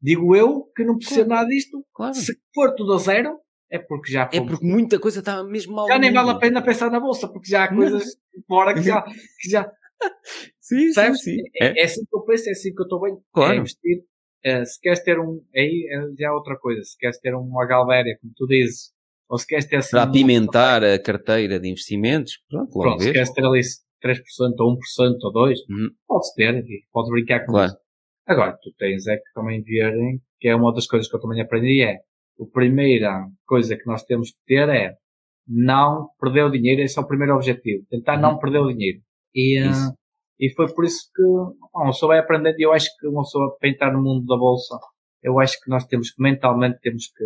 Digo eu que não precisa claro. nada disto. Claro. Se for tudo a zero, é porque já É porque muita coisa está mesmo mal. Já nem vale a pena pensar na bolsa, porque já há coisas fora que já, que já, sim, sim, sim. É, é, assim que eu penso, é assim que eu estou bem. É claro. É investir. Uh, se queres ter um. Aí é já é outra coisa. Se queres ter uma galvéria, como tu dizes, ou se queres ter assim. Para apimentar a carteira de investimentos, pronto, logo pronto se queres ter ali 3% ou 1% ou 2%, uhum. podes ter, podes brincar com claro. isso. Agora, tu tens é que também ver, que é uma das coisas que eu também aprendi, é a primeira coisa que nós temos que ter é não perder o dinheiro, esse é o primeiro objetivo. Tentar uhum. não perder o dinheiro. E, uh, e foi por isso que uma pessoa vai aprendendo. E eu acho que uma pessoa, para entrar no mundo da bolsa, eu acho que nós temos que, mentalmente, temos que,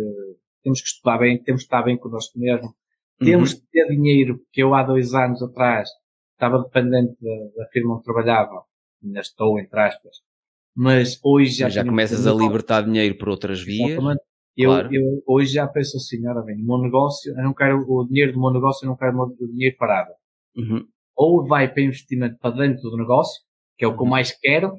temos que estudar bem, temos que estar bem connosco mesmo. Uhum. Temos que ter dinheiro, porque eu há dois anos atrás estava dependente da, da firma onde trabalhava, ainda estou, entre aspas. Mas hoje já. Mas já começas a libertar dinheiro por outras vias. Eu, claro. eu hoje já penso assim, ora bem, o meu negócio, eu não quero o dinheiro do meu negócio, eu não quero o dinheiro parado. Uhum ou vai para investimento para dentro do negócio, que é o que eu uhum. mais quero,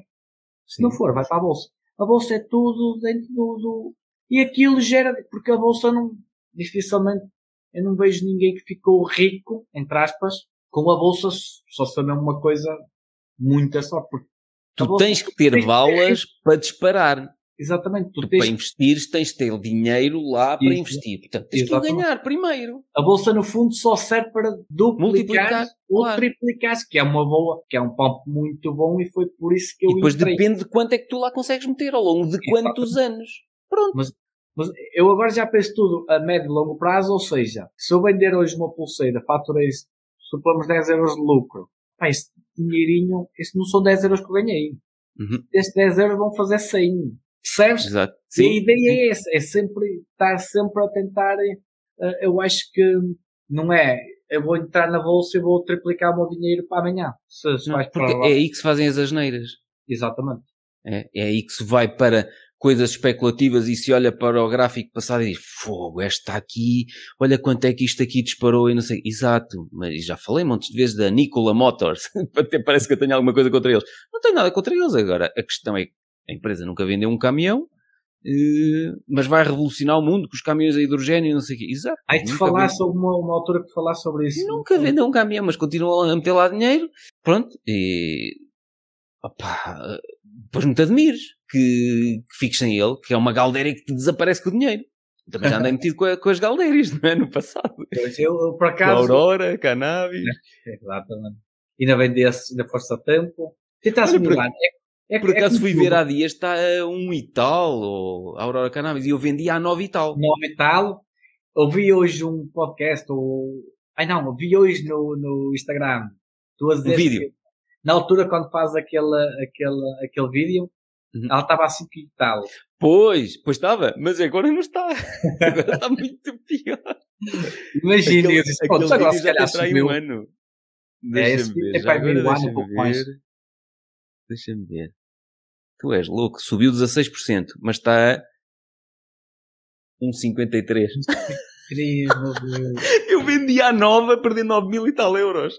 se não for, vai para a bolsa. A bolsa é tudo dentro do, do, e aquilo gera, porque a bolsa não, dificilmente, eu não vejo ninguém que ficou rico, entre aspas, com a bolsa, só se uma coisa muita só, porque tu tens que ter balas para disparar. Exatamente. Tu, tu tens... Para investir, tens de ter dinheiro lá para Isso. investir. Portanto, tens Exatamente. que ganhar primeiro. A bolsa, no fundo, só serve para duplicar Multiplicar, ou claro. triplicar, que é uma boa, que é um pump muito bom e foi por isso que eu E depois entrei. depende de quanto é que tu lá consegues meter ao longo de quantos Exatamente. anos. Pronto. Mas, mas eu agora já penso tudo a médio e longo prazo, ou seja, se eu vender hoje uma pulseira, faturei, suponhamos 10 euros de lucro, pá, esse dinheirinho, esse não são 10 euros que eu ganhei. Uhum. Estes 10 euros vão fazer 100 Percebes? Exato. Sim. E a ideia é essa, é sempre estar sempre a tentar. Uh, eu acho que não é. Eu vou entrar na bolsa e vou triplicar o meu dinheiro para amanhã. Se, se não, porque é aí que se fazem as asneiras. Exatamente. É, é aí que se vai para coisas especulativas e se olha para o gráfico passado e diz, fogo, esta aqui, olha quanto é que isto aqui disparou e não sei. Exato, mas já falei montes de vezes da Nikola Motors, até parece que eu tenho alguma coisa contra eles. Não tenho nada contra eles agora. A questão é a empresa nunca vendeu um caminhão, eh, mas vai revolucionar o mundo com os caminhões a hidrogênio e não sei o quê. Exato. Aí te falar sobre uma, uma altura que falar sobre isso. Nunca vendeu um caminhão, mas continua a meter lá dinheiro. Pronto. E. Opá, depois não te admires que, que fiques sem ele, que é uma galdéria que te desaparece com o dinheiro. Também já andei metido com, a, com as galdérias, não é? No passado. Pois eu, por acaso. A Aurora, cannabis. É, exatamente. Ainda vendesse, ainda foste a tempo. Tentasse mudar. É É, Por é acaso como fui tudo. ver há dias, está a um e tal, ou a Aurora Cannabis, e eu vendi a nove e tal. nome e tal. Ouvi hoje um podcast, ou. Ai não, ouvi hoje no, no Instagram. Tu a dizer Um vídeo. que, na altura, quando faz aquele, aquele, aquele vídeo, Uhum. ela estava assim que tal. Pois, pois estava, mas agora não está. Agora está muito pior. Imagina, eu disse, pronto, agora se calhar subiu. um ano. É, esse já para agora meio ano, um deixa-me pouco ver. mais. Deixa-me ver. Tu és louco. Subiu 16%, mas está a 1,53. Incrível, meu Deus. Eu vendi a nova, perdi 9 mil e tal euros.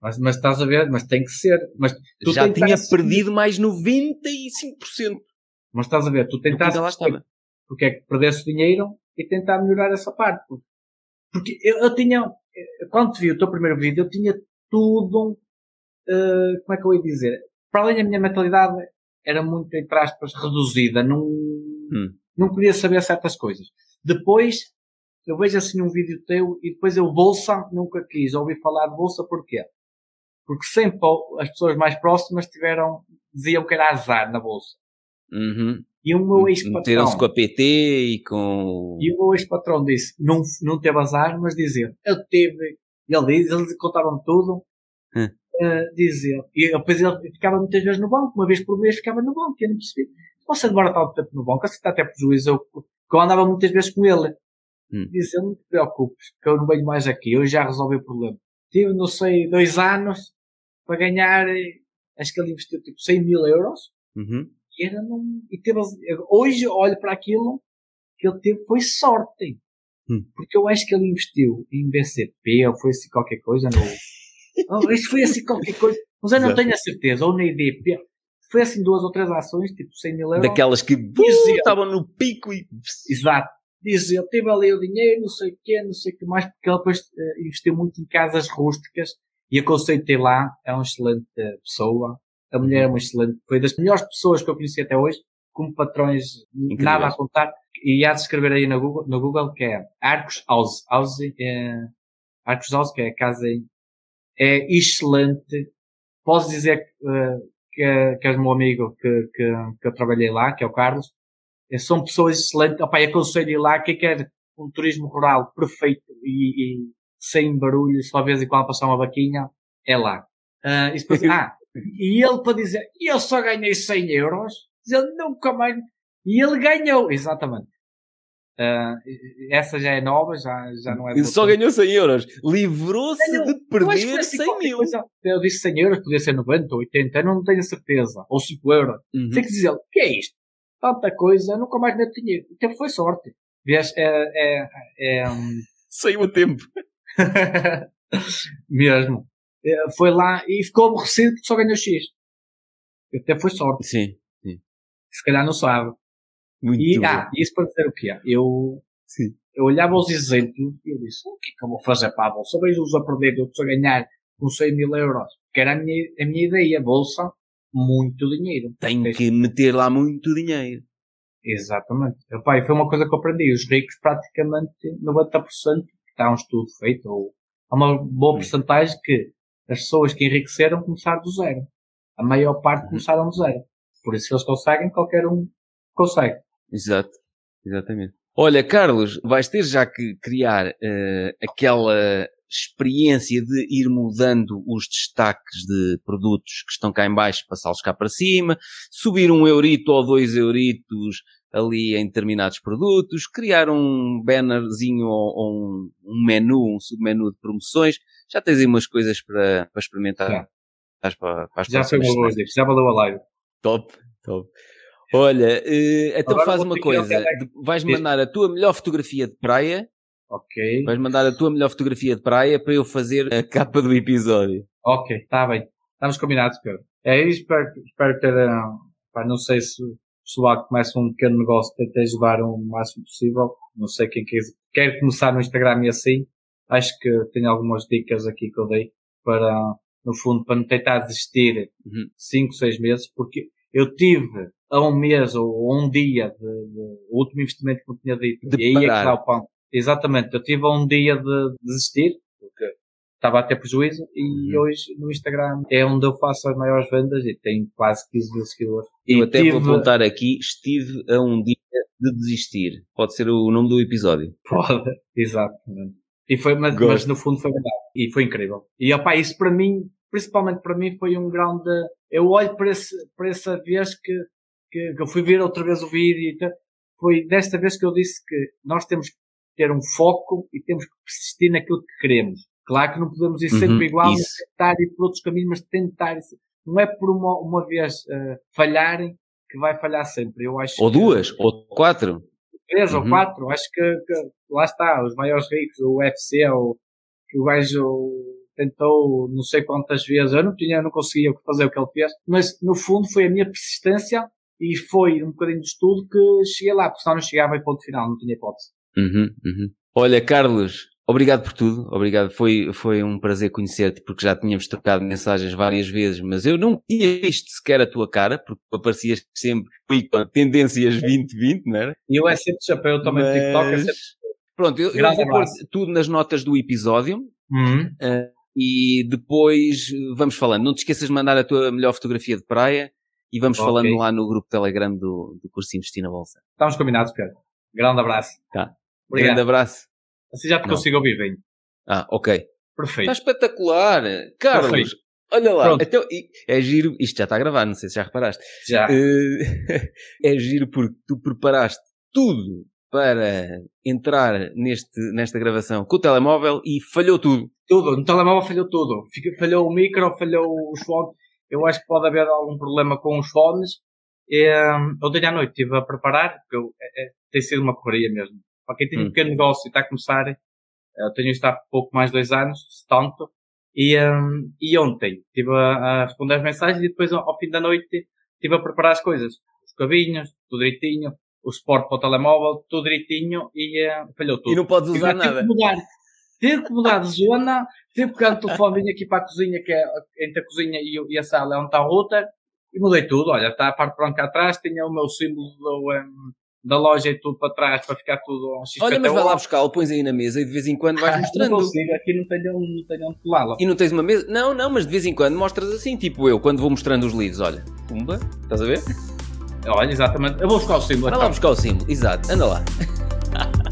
Mas, mas estás a ver, mas tem que ser. Mas tu Já tinha perdido mais 95%. Mas estás a ver, tu tentaste porque é que perdesse dinheiro e tentar melhorar essa parte. Porque eu, eu tinha, quando te vi o teu primeiro vídeo, eu tinha tudo, eh, como é que eu ia dizer? Para além da minha mentalidade, era muito, entre aspas, reduzida. Não, não queria saber certas coisas. Depois, eu vejo assim um vídeo teu e depois eu, bolsa, nunca quis ouvir falar de bolsa, porquê? Porque sempre as pessoas mais próximas tiveram, diziam que era azar na bolsa. Uhum. E o meu ex-patrão, Meteram-se com a PT e com. e o meu ex-patrão disse, não, não teve azar, mas dizia, eu tive, ele diz, eles contaram tudo, Hum. uh, dizia, e depois ele ficava muitas vezes no banco, uma vez por mês ficava no banco, eu não percebi, você demora tanto tempo no banco, você está até prejuízo, eu, eu andava muitas vezes com ele, Hum. dizia, não te preocupes, que eu não venho mais aqui, eu já resolvi o problema. Tive, não sei, dois anos para ganhar, eh, acho que ele investiu tipo 100 mil euros, Uhum. e era num, e teve, hoje olho para aquilo que ele teve, foi sorte. Hum. Porque eu acho que ele investiu em BCP ou foi assim qualquer coisa no. isso foi assim qualquer coisa. Mas eu não Exato. tenho a certeza. Ou na IDP. Foi assim duas ou três ações, tipo 100 mil euros. Daquelas que uh, estavam no pico e. Exato. Diz ele, teve ali o dinheiro, não sei o quê, não sei o que mais, porque ele depois eh, investiu muito em casas rústicas e aconselhei lá, é uma excelente pessoa. A mulher é uma excelente, foi das melhores pessoas que eu conheci até hoje, como patrões, Incríveis. nada a contar. E há de escrever aí no Google, no Google que é Arcos House. House é, Arcos House, que é a casa em, é excelente. Posso dizer que, eh, que, é- que és meu amigo que, que, que eu trabalhei lá, que é o Carlos. Eh, São pessoas excelentes. Opa, aconselho ir lá. Quem quer um turismo rural perfeito e, e sem barulho, só vez em quando passar uma vaquinha, é lá. Ah, e depois, ah, e ele para dizer, eu só ganhei 100 euros, ele nunca mais. E ele ganhou, exatamente. Ah, essa já é nova, já, já não é do Só ganhou 100 euros. Livrou-se de perder assim 100 qualquer mil. coisa. Eu disse 100 euros, podia ser 90 ou 80, eu não tenho a certeza. Ou 5 euros. Uhum. Sei que dizer, o que é isto? Tanta coisa, nunca mais meto dinheiro. Então foi sorte. Vês, é, é, é, hum, Saiu a tempo. mesmo. É, Foi lá e ficou aborrecido porque só ganhou X. Até foi sorte. Sim. Se calhar não sabe. Muito E, bom. ah, isso para dizer o quê? Eu, Sim. eu olhava os exemplos e eu disse, o que é que eu vou fazer para a bolsa? Vejo-os a perder, eu estou a ganhar com 100 mil euros. Que era a minha, a minha ideia. Bolsa, muito dinheiro. Tem que meter lá muito dinheiro. Exatamente. Epá, foi uma coisa que eu aprendi. Os ricos, praticamente 90%, está um estudo feito, ou há uma boa porcentagem que as pessoas que enriqueceram começaram do zero. A maior parte Uhum. começaram do zero. Por isso, se eles conseguem, qualquer um consegue. Exato. Exatamente. Olha, Carlos, vais ter já que criar eh, aquela experiência de ir mudando os destaques de produtos que estão cá em baixo, passá-los cá para cima, subir um eurito ou dois euritos ali em determinados produtos, criar um bannerzinho ou, ou um, um menu, um submenu de promoções. Já tens aí umas coisas para, para experimentar. Já. Estás para, para Já foi uma ideia. Já valeu a live. Top, top. Olha, eh, então Agora faz uma coisa. Vais mandar a tua melhor fotografia de praia. Ok. Vais mandar a tua melhor fotografia de praia para eu fazer a capa do episódio. Ok, está bem. Estamos combinados, Pedro. É isso, espero, espero ter, ah, pá, não sei se pessoal que começa um pequeno negócio tenta ajudar o máximo possível. Não sei quem quer, quer começar no Instagram e assim. Acho que tenho algumas dicas aqui que eu dei para, no fundo, para não tentar desistir Uhum. 5, 6 meses, porque eu tive a um mês ou um dia de, de- o último investimento que eu tinha dito. De e aí é que parar. dá o pão. Exatamente. Eu tive a um dia de desistir, estava a ter prejuízo e Uhum. hoje no Instagram é onde eu faço as maiores vendas e tenho quase 15 mil seguidores. Eu E até vou tive- apontar aqui, estive a um dia de desistir. Pode ser o nome do episódio. Pode, exatamente. E foi, mas, mas no fundo foi verdade. E foi incrível. E opá, isso para mim, principalmente para mim, foi um grande. Eu olho para, esse, para essa vez que, que, que eu fui ver outra vez o vídeo e tal. Foi desta vez que eu disse que nós temos que ter um foco e temos que persistir naquilo que queremos. Claro que não podemos ir Uhum, sempre igual, isso. tentar ir por outros caminhos, mas tentar. Não é por uma, uma vez eh, falharem que vai falhar sempre. Eu acho Ou que- duas, ou quatro. três Uhum. ou quatro, acho que, que lá está, os maiores ricos, o UFC, o, que o gajo tentou não sei quantas vezes, eu não tinha, não conseguia fazer o que ele fez, mas no fundo foi a minha persistência e foi um bocadinho de estudo que cheguei lá, porque senão não chegava em ponto final, não tinha hipótese. Uhum, uhum. Olha, Carlos, obrigado por tudo. Obrigado. Foi, foi um prazer conhecer-te, porque já tínhamos trocado mensagens várias vezes, mas eu não tinha visto sequer a tua cara, porque aparecias sempre com tendências 2020, não era? E eu é sempre chapéu também no TikTok, é Mas- sempre... Pronto, eu, eu vou pôr tudo nas notas do episódio Uhum. e depois vamos falando. Não te esqueças de mandar a tua melhor fotografia de praia e vamos Ok. falando lá no grupo Telegram do, do curso Investir na Bolsa. Estamos combinados, Pedro. Grande abraço. Tá. Obrigado. Grande abraço. Assim já te Não. consigo ouvir bem. Ah, ok. Perfeito. Está espetacular. Carlos, Perfeito. olha lá. Pronto. Então, é giro, isto já está a gravar, não sei se já reparaste. Já. Eh, é giro porque tu preparaste tudo para entrar neste, nesta gravação com o telemóvel e falhou tudo. Tudo, no telemóvel falhou tudo. Falhou o micro, falhou os fones. Eu acho que pode haver algum problema com os fones. Ontem à noite estive a preparar, porque eu, é- é- tem sido uma correria mesmo. Para quem tem um Hum. pequeno negócio e está a começar, eu tenho isto há pouco mais de dois anos, se tanto. E, hum, e ontem estive a, a responder as mensagens e depois ao, ao fim da noite estive a preparar as coisas. Os cabinhos, tudo direitinho. O suporte para o telemóvel, tudo direitinho e eh, falhou tudo. E não podes usar tive nada. que mudar. Tive que mudar de zona, tive que pegar o telefone, vim aqui para a cozinha, que é entre a cozinha e, e a sala é onde está o router, e mudei tudo. Olha, está a parte branca atrás, tinha o meu símbolo do, em, da loja e tudo para trás, para ficar tudo XPTO. Olha, mas vai lá buscá-lo, pões aí na mesa e de vez em quando vais Não mostrando. consigo, aqui não tenho, não tenho onde colá-la. E não tens uma mesa? Não, não, mas de vez em quando mostras assim, tipo eu, quando vou mostrando os livros, olha, pumba, estás a ver? Olha, exatamente. Eu vou buscar o símbolo. Vai lá então. buscar o símbolo, exato, anda lá.